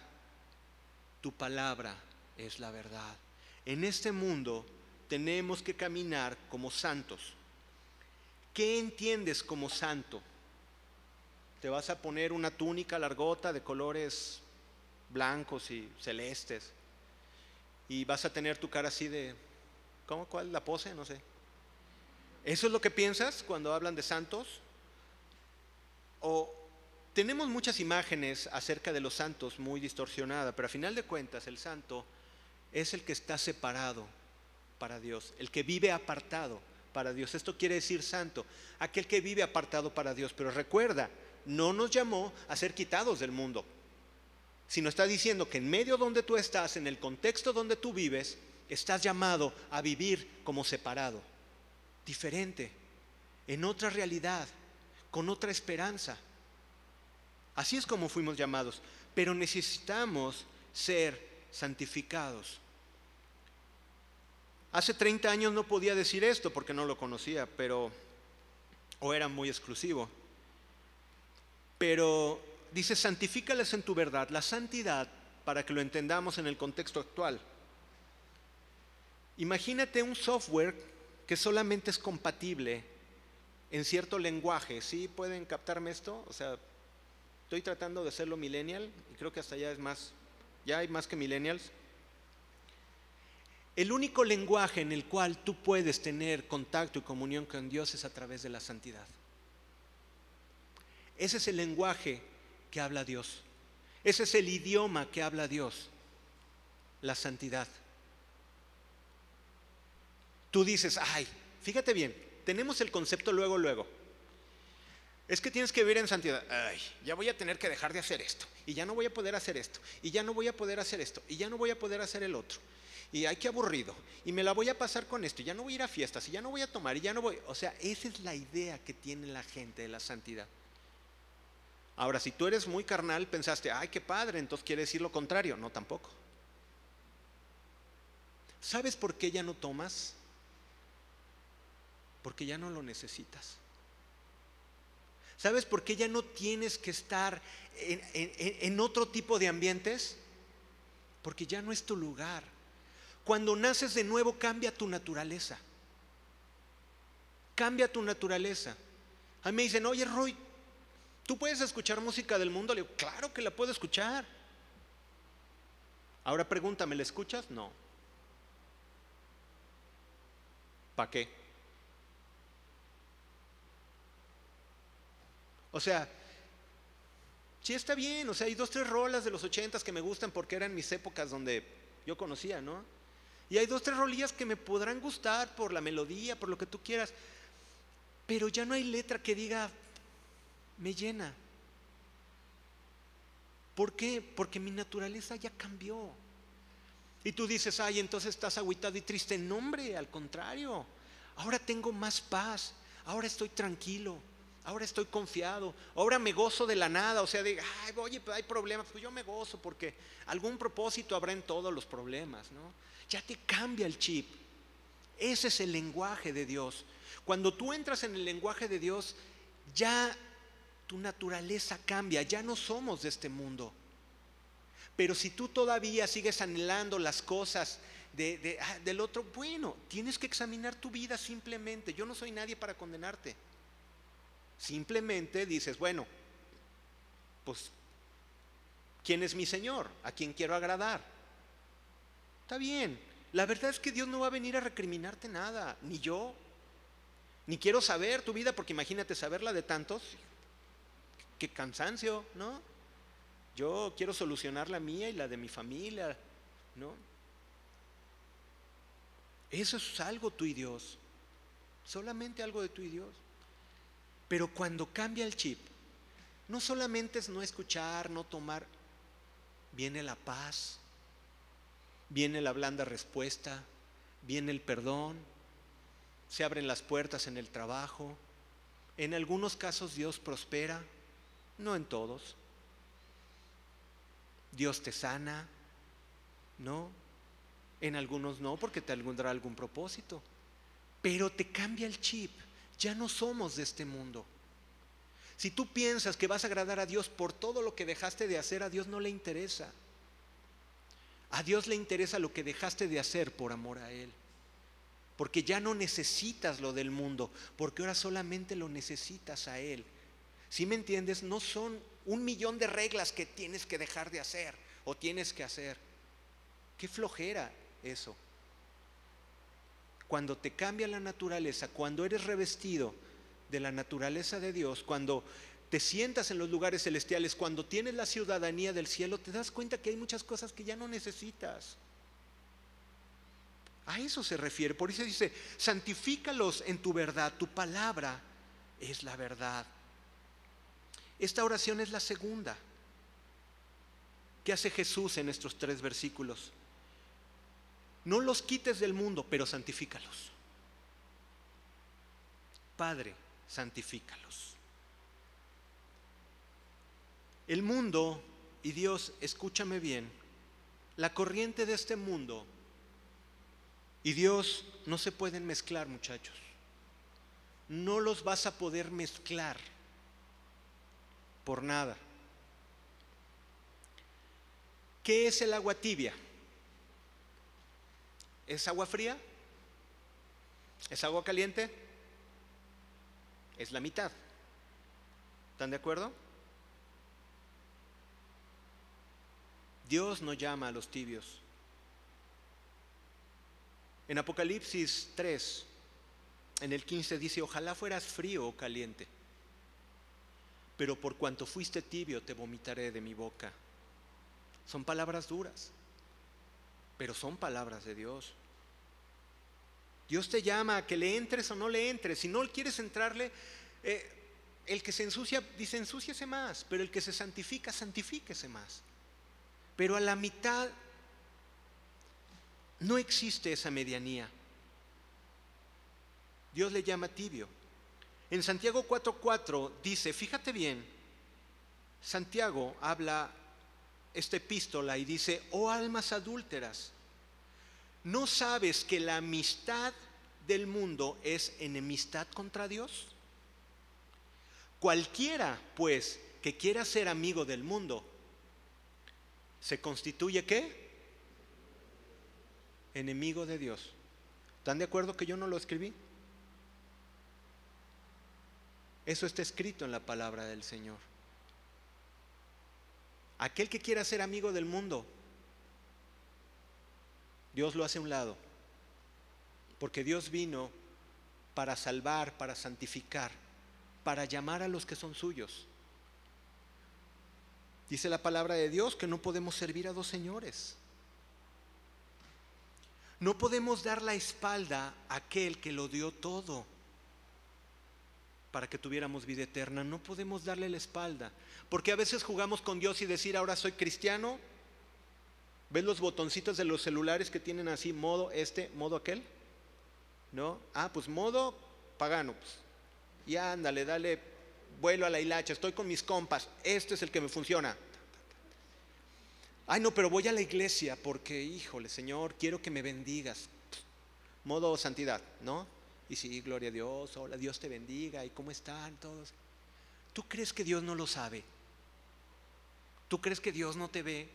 Tu palabra es la verdad. En este mundo tenemos que caminar como santos. ¿Qué entiendes como santo? ¿Te vas a poner una túnica largota de colores blancos y celestes? Y vas a tener tu cara así de, ¿cómo? ¿Cuál? ¿La pose? No sé. ¿Eso es lo que piensas cuando hablan de santos? O tenemos muchas imágenes acerca de los santos muy distorsionadas, pero a final de cuentas el santo es el que está separado para Dios, el que vive apartado para Dios. Esto quiere decir santo, aquel que vive apartado para Dios. Pero recuerda, no nos llamó a ser quitados del mundo sino está diciendo que en medio donde tú estás, en el contexto donde tú vives, estás llamado a vivir como separado, diferente, en otra realidad, con otra esperanza. Así es como fuimos llamados, pero necesitamos ser santificados. Hace 30 años no podía decir esto porque no lo conocía, pero o era muy exclusivo. Pero dice, santifícales en tu verdad. La santidad, para que lo entendamos en el contexto actual. Imagínate un software que solamente es compatible en cierto lenguaje. ¿Sí pueden captarme esto? O sea, Estoy tratando de hacerlo millennial y creo que hasta ya es más, ya hay más que millennials. El único lenguaje en el cual tú puedes tener contacto y comunión con Dios es a través de la santidad. Ese es el lenguaje que habla Dios. Ese es el idioma que habla Dios. La santidad. Tú dices, ay, fíjate bien, tenemos el concepto luego, luego. Es que tienes que vivir en santidad. Ay, ya voy a tener que dejar de hacer esto. Y ya no voy a poder hacer esto. Y ya no voy a poder hacer esto. Y ya no voy a poder hacer el otro. Y ay, qué aburrido. Y me la voy a pasar con esto. Y ya no voy a ir a fiestas. Y ya no voy a tomar. Y ya no voy. O sea, esa es la idea que tiene la gente de la santidad. Ahora, si tú eres muy carnal, pensaste, ay, qué padre, entonces quiere decir lo contrario. No, tampoco. ¿Sabes por qué ya no tomas? Porque ya no lo necesitas. ¿Sabes por qué ya no tienes que estar en, otro tipo de ambientes? Porque ya no es tu lugar. Cuando naces de nuevo cambia tu naturaleza. Cambia tu naturaleza. A mí me dicen, oye Roy, ¿tú puedes escuchar música del mundo? Le digo, claro que la puedo escuchar. Ahora pregúntame, ¿la escuchas? No. ¿Para qué? O sea, sí está bien, o sea, hay dos, tres rolas de los ochentas que me gustan porque eran mis épocas donde yo conocía, ¿no? Y hay dos, tres rolillas que me podrán gustar por la melodía, por lo que tú quieras, pero ya no hay letra que diga, me llena. ¿Por qué? Porque mi naturaleza ya cambió. Y tú dices, ay, entonces estás agüitado y triste. No, hombre, al contrario. Ahora tengo más paz. Ahora estoy tranquilo ahora estoy confiado, ahora me gozo de la nada, o sea, de, ay, oye, pues hay problemas, pues yo me gozo porque algún propósito habrá en todos los problemas, ¿no? Ya te cambia el chip. Ese es el lenguaje de Dios. Cuando tú entras en el lenguaje de Dios, ya tu naturaleza cambia, ya no somos de este mundo. Pero si tú todavía sigues anhelando las cosas de, ah, del otro, bueno, tienes que examinar tu vida simplemente. Yo no soy nadie para condenarte. Simplemente dices, bueno, pues, ¿quién es mi Señor? ¿A quién quiero agradar? Está bien. La verdad es que Dios no va a venir a recriminarte nada, ni yo, ni quiero saber tu vida, porque imagínate saberla de tantos, qué cansancio, ¿no? Yo quiero solucionar la mía y la de mi familia, ¿no? Eso es algo tú y Dios, solamente algo de tú y Dios. Pero cuando cambia el chip, no solamente es no escuchar, no tomar, viene la paz, viene la blanda respuesta, viene el perdón, se abren las puertas en el trabajo. En algunos casos Dios prospera, no en todos. Dios te sana, ¿no? En algunos no, porque te tendrá algún propósito. Pero te cambia el chip ya no somos de este mundo. Si tú piensas que vas a agradar a Dios por todo lo que dejaste de hacer, a Dios no le interesa. A Dios le interesa lo que dejaste de hacer por amor a Él. Porque ya no necesitas lo del mundo, porque ahora solamente lo necesitas a Él. Si me entiendes? No son un millón de reglas que tienes que dejar de hacer o tienes que hacer. Qué flojera eso cuando te cambia la naturaleza, cuando eres revestido de la naturaleza de Dios, cuando te sientas en los lugares celestiales, cuando tienes la ciudadanía del cielo, te das cuenta que hay muchas cosas que ya no necesitas. A eso se refiere. Por eso dice, santifícalos en tu verdad, tu palabra es la verdad. Esta oración es la segunda que hace Jesús en estos tres versículos. No los quites del mundo, pero santifícalos. Padre, santifícalos. El mundo, y Dios, escúchame bien, la corriente de este mundo y Dios no se pueden mezclar, muchachos. No los vas a poder mezclar por nada. ¿Qué es el agua tibia? ¿Es agua fría? ¿Es agua caliente? Es la mitad. ¿Están de acuerdo? Dios no llama a los tibios. En Apocalipsis 3, en el 15 dice, ojalá fueras frío o caliente, pero por cuanto fuiste tibio te vomitaré de mi boca. Son palabras duras, pero son palabras de Dios. Dios te llama a que le entres o no le entres. Si no quieres entrarle, eh, el que se ensucia, dice ensúciese más, pero el que se santifica, santifíquese más. Pero a la mitad no existe esa medianía. Dios le llama tibio. En Santiago 4:4 dice, fíjate bien, Santiago habla esta epístola y dice, oh almas adúlteras, ¿no sabes que la amistad del mundo es enemistad contra Dios? Cualquiera, pues, que quiera ser amigo del mundo, ¿se constituye qué? Enemigo de Dios. ¿Están de acuerdo que yo no lo escribí? Eso está escrito en la palabra del Señor. Aquel que quiera ser amigo del mundo, Dios lo hace a un lado. Porque Dios vino para salvar, para santificar, para llamar a los que son suyos. Dice la palabra de Dios que no podemos servir a dos señores. No podemos dar la espalda a aquel que lo dio todo para que tuviéramos vida eterna. No podemos darle la espalda. Porque a veces jugamos con Dios y decir, ahora soy cristiano. ¿Ves los botoncitos de los celulares que tienen así, modo este, modo aquel? ¿No? Ah, pues modo pagano. Pues. Y ándale, dale vuelo a la hilacha, estoy con mis compas, este es el que me funciona. Ay, no, pero voy a la iglesia porque, híjole, Señor, quiero que me bendigas. Modo santidad, ¿no? Y sí, gloria a Dios, hola, Dios te bendiga, ¿y cómo están todos? ¿Tú crees que Dios no lo sabe? ¿Tú crees que Dios no te ve?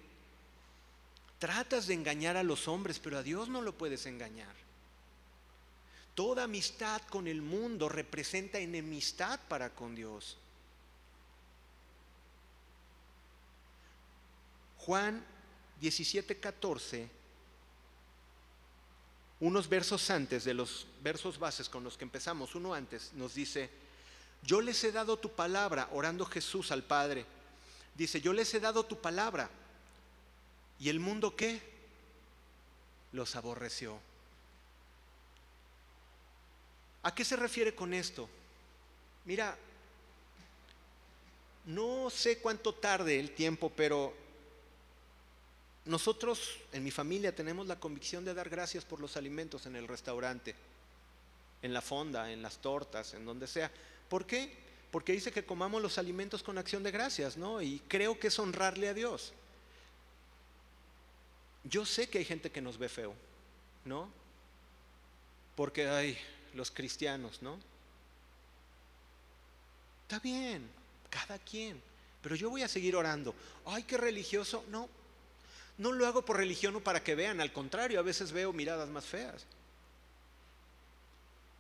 Tratas de engañar a los hombres, pero a Dios no lo puedes engañar. Toda amistad con el mundo representa enemistad para con Dios. Juan 17:14 unos versos antes de los versos bases con los que empezamos, uno antes, nos dice, yo les he dado tu palabra, orando Jesús al Padre. Dice, yo les he dado tu palabra. ¿Y el mundo qué? Los aborreció. ¿A qué se refiere con esto? Mira, no sé cuánto tarde el tiempo, pero nosotros en mi familia tenemos la convicción de dar gracias por los alimentos en el restaurante, en la fonda, en las tortas, en donde sea. ¿Por qué? Porque dice que comamos los alimentos con acción de gracias, ¿no? Y creo que es honrarle a Dios. Yo sé que hay gente que nos ve feo, ¿no? Porque hay los cristianos, ¿no? Está bien, cada quien. Pero yo voy a seguir orando. Ay, qué religioso. No, no lo hago por religión o para que vean, al contrario, a veces veo miradas más feas.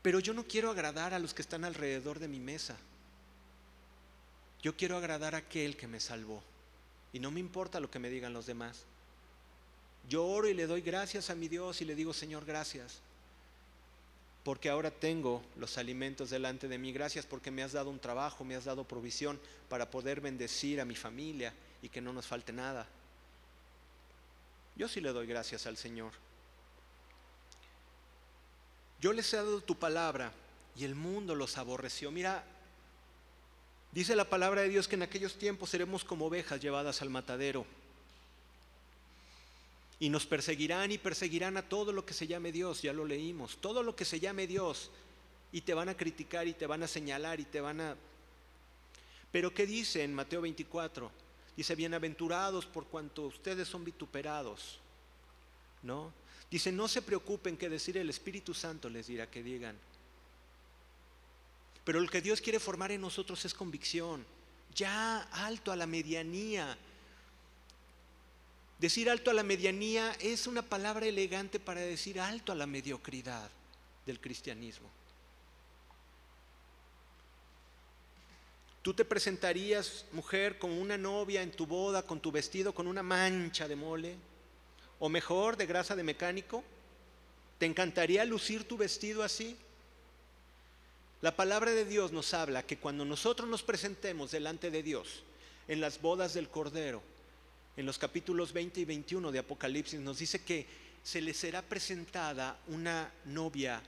Pero yo no quiero agradar a los que están alrededor de mi mesa. Yo quiero agradar a aquel que me salvó. Y no me importa lo que me digan los demás. Yo oro y le doy gracias a mi Dios y le digo, Señor, gracias. Porque ahora tengo los alimentos delante de mí. Gracias porque me has dado un trabajo, me has dado provisión para poder bendecir a mi familia y que no nos falte nada. Yo sí le doy gracias al Señor. Yo les he dado tu palabra y el mundo los aborreció. Mira, dice la palabra de Dios que en aquellos tiempos seremos como ovejas llevadas al matadero. Y nos perseguirán y perseguirán a todo lo que se llame Dios, ya lo leímos, todo lo que se llame Dios. Y te van a criticar y te van a señalar y te van a... Pero ¿qué dice en Mateo 24? Dice, bienaventurados por cuanto ustedes son vituperados. ¿No? Dice, no se preocupen que decir el Espíritu Santo les dirá que digan. Pero lo que Dios quiere formar en nosotros es convicción. Ya alto a la medianía. Decir alto a la medianía es una palabra elegante para decir alto a la mediocridad del cristianismo. Tú te presentarías, mujer, como una novia en tu boda, con tu vestido con una mancha de mole, o mejor, de grasa de mecánico. ¿Te encantaría lucir tu vestido así? La palabra de Dios nos habla que cuando nosotros nos presentemos delante de Dios en las bodas del Cordero, en los capítulos 20 y 21 de Apocalipsis, nos dice que se le será presentada una novia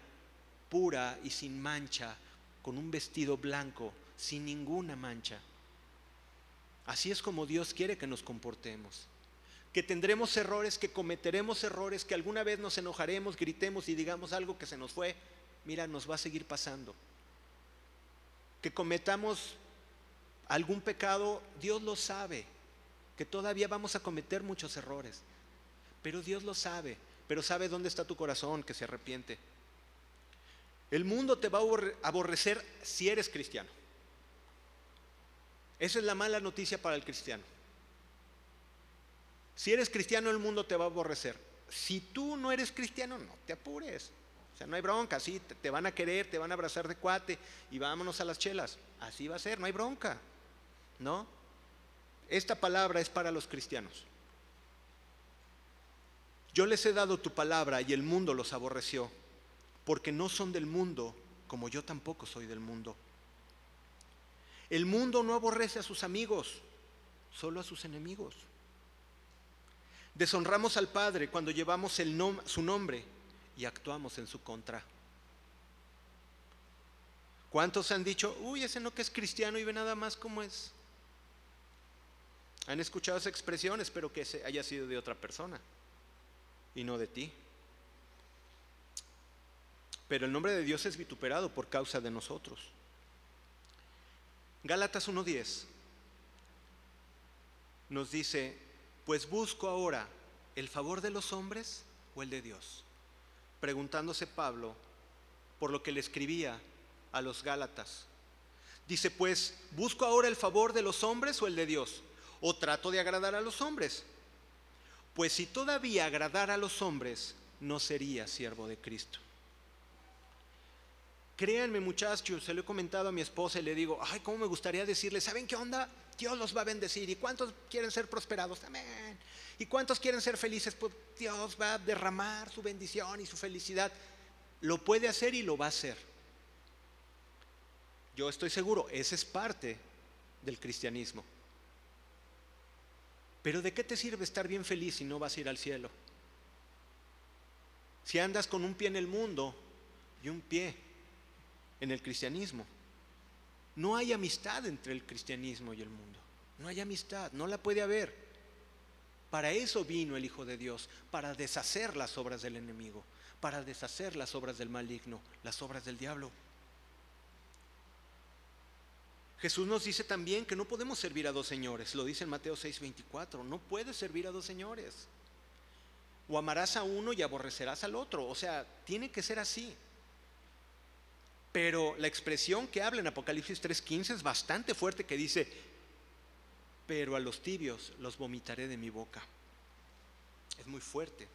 pura y sin mancha, con un vestido blanco, sin ninguna mancha. Así es como Dios quiere que nos comportemos. Que tendremos errores, que cometeremos errores, que alguna vez nos enojaremos, gritemos y digamos algo que se nos fue. Mira, nos va a seguir pasando que cometamos algún pecado, Dios lo sabe, que todavía vamos a cometer muchos errores, pero Dios lo sabe, pero sabe dónde está tu corazón que se arrepiente. El mundo te va a aborrecer si eres cristiano. Esa es la mala noticia para el cristiano. Si eres cristiano, el mundo te va a aborrecer. Si tú no eres cristiano, no te apures. O sea, no hay bronca, sí, te, van a querer, te van a abrazar de cuate y vámonos a las chelas. Así va a ser, no hay bronca. ¿No? Esta palabra es para los cristianos. Yo les he dado tu palabra y el mundo los aborreció, porque no son del mundo, como yo tampoco soy del mundo. El mundo no aborrece a sus amigos, solo a sus enemigos. Deshonramos al Padre cuando llevamos su nombre y actuamos en su contra. ¿Cuántos han dicho, uy, ese no que es cristiano y ve nada más como es? Han escuchado esa expresión, espero que haya sido de otra persona y no de ti. Pero el nombre de Dios es vituperado por causa de nosotros. Gálatas 1.10 nos dice, pues busco ahora el favor de los hombres o el de Dios preguntándose Pablo por lo que le escribía a los Gálatas. Dice, pues, ¿busco ahora el favor de los hombres o el de Dios? ¿O trato de agradar a los hombres? Pues si todavía agradara a los hombres, no sería siervo de Cristo. Créanme muchachos, se lo he comentado a mi esposa y le digo, ay, cómo me gustaría decirle, ¿saben qué onda? Dios los va a bendecir. ¿Y cuántos quieren ser prosperados? Amén. ¿Y cuántos quieren ser felices? Pues Dios va a derramar su bendición y su felicidad. Lo puede hacer y lo va a hacer. Yo estoy seguro, esa es parte del cristianismo. Pero ¿de qué te sirve estar bien feliz si no vas a ir al cielo? Si andas con un pie en el mundo y un pie en el cristianismo. No hay amistad entre el cristianismo y el mundo. No hay amistad, no la puede haber. Para eso vino el Hijo de Dios, para deshacer las obras del enemigo, para deshacer las obras del maligno, las obras del diablo. Jesús nos dice también que no podemos servir a dos señores, lo dice en Mateo 6:24, no puedes servir a dos señores. O amarás a uno y aborrecerás al otro, o sea, tiene que ser así. Pero la expresión que habla en Apocalipsis 3:15 es bastante fuerte que dice, pero a los tibios los vomitaré de mi boca. Es muy fuerte.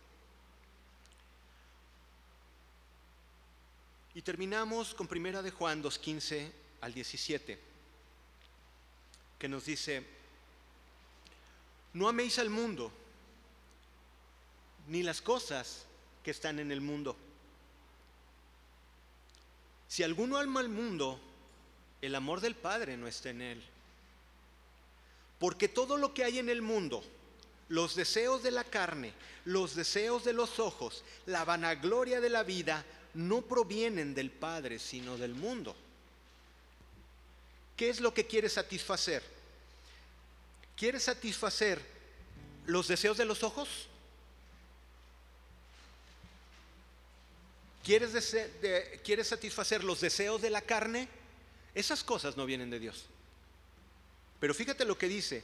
Y terminamos con primera de Juan 2:15 al 17, que nos dice, no améis al mundo, ni las cosas que están en el mundo. Si alguno ama al mundo, el amor del Padre no está en él. Porque todo lo que hay en el mundo, los deseos de la carne, los deseos de los ojos, la vanagloria de la vida, no provienen del Padre, sino del mundo. ¿Qué es lo que quiere satisfacer? ¿Quiere satisfacer los deseos de los ojos? ¿Quieres, satisfacer los deseos de la carne? Esas cosas no vienen de Dios. Pero fíjate lo que dice.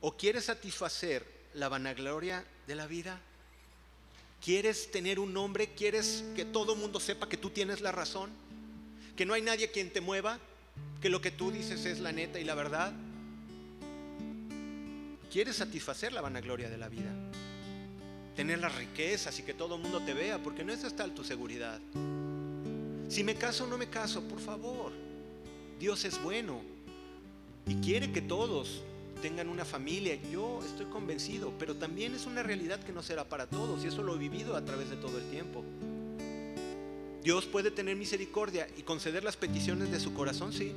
¿O quieres satisfacer la vanagloria de la vida? ¿Quieres tener un nombre? ¿Quieres que todo el mundo sepa que tú tienes la razón? ¿Que no hay nadie quien te mueva? ¿Que lo que tú dices es la neta y la verdad? ¿Quieres satisfacer la vanagloria de la vida? Tener las riquezas y que todo el mundo te vea, porque no es hasta tu seguridad. Si me caso o no me caso, por favor. Dios es bueno. y quiere que todos tengan una familia. Yo estoy convencido, pero también es una realidad que no será para todos y eso lo he vivido a través de todo el tiempo. Dios puede tener misericordia y conceder las peticiones de su corazón, sí.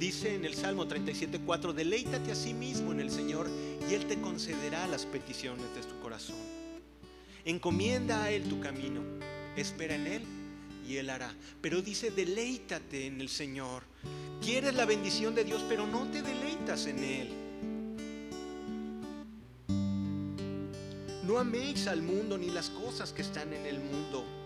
Dice en el Salmo 37:4, deleítate a sí mismo en el Señor y Él te concederá las peticiones de tu corazón. Encomienda a Él tu camino, espera en Él y Él hará. Pero dice, deleítate en el Señor. Quieres la bendición de Dios, pero no te deleitas en Él. No améis al mundo ni las cosas que están en el mundo.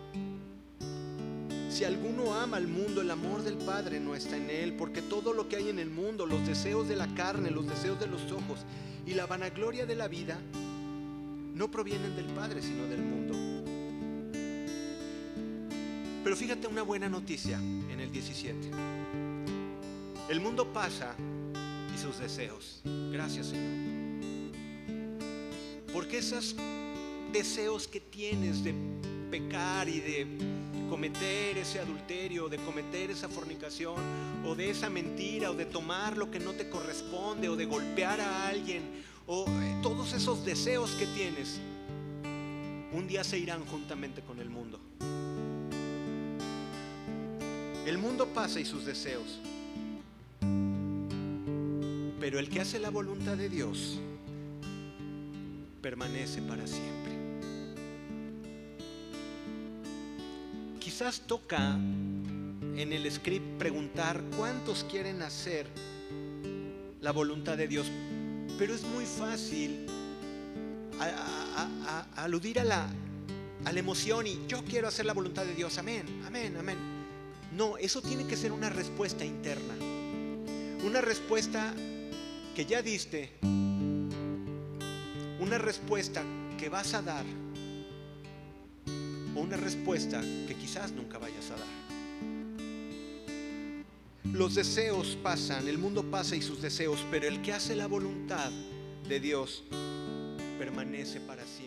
Si alguno ama al mundo, el amor del Padre no está en él, porque todo lo que hay en el mundo, los deseos de la carne, los deseos de los ojos y la vanagloria de la vida, no provienen del Padre, sino del mundo. Pero fíjate una buena noticia en el 17. El mundo pasa y sus deseos. Gracias Señor. Porque esos deseos que tienes de pecar y de cometer ese adulterio, de cometer esa fornicación, o de esa mentira, o de tomar lo que no te corresponde, o de golpear a alguien, o eh, todos esos deseos que tienes, un día se irán juntamente con el mundo. El mundo pasa y sus deseos, pero el que hace la voluntad de Dios permanece para siempre. Quizás toca en el script preguntar cuántos quieren hacer la voluntad de Dios, pero es muy fácil aludir a la, a la emoción y yo quiero hacer la voluntad de Dios, amén, amén, amén. No, eso tiene que ser una respuesta interna, una respuesta que ya diste. Una respuesta que vas a dar o una respuesta que quizás nunca vayas a dar. Los deseos pasan, el mundo pasa y sus deseos, pero el que hace la voluntad de Dios permanece para siempre.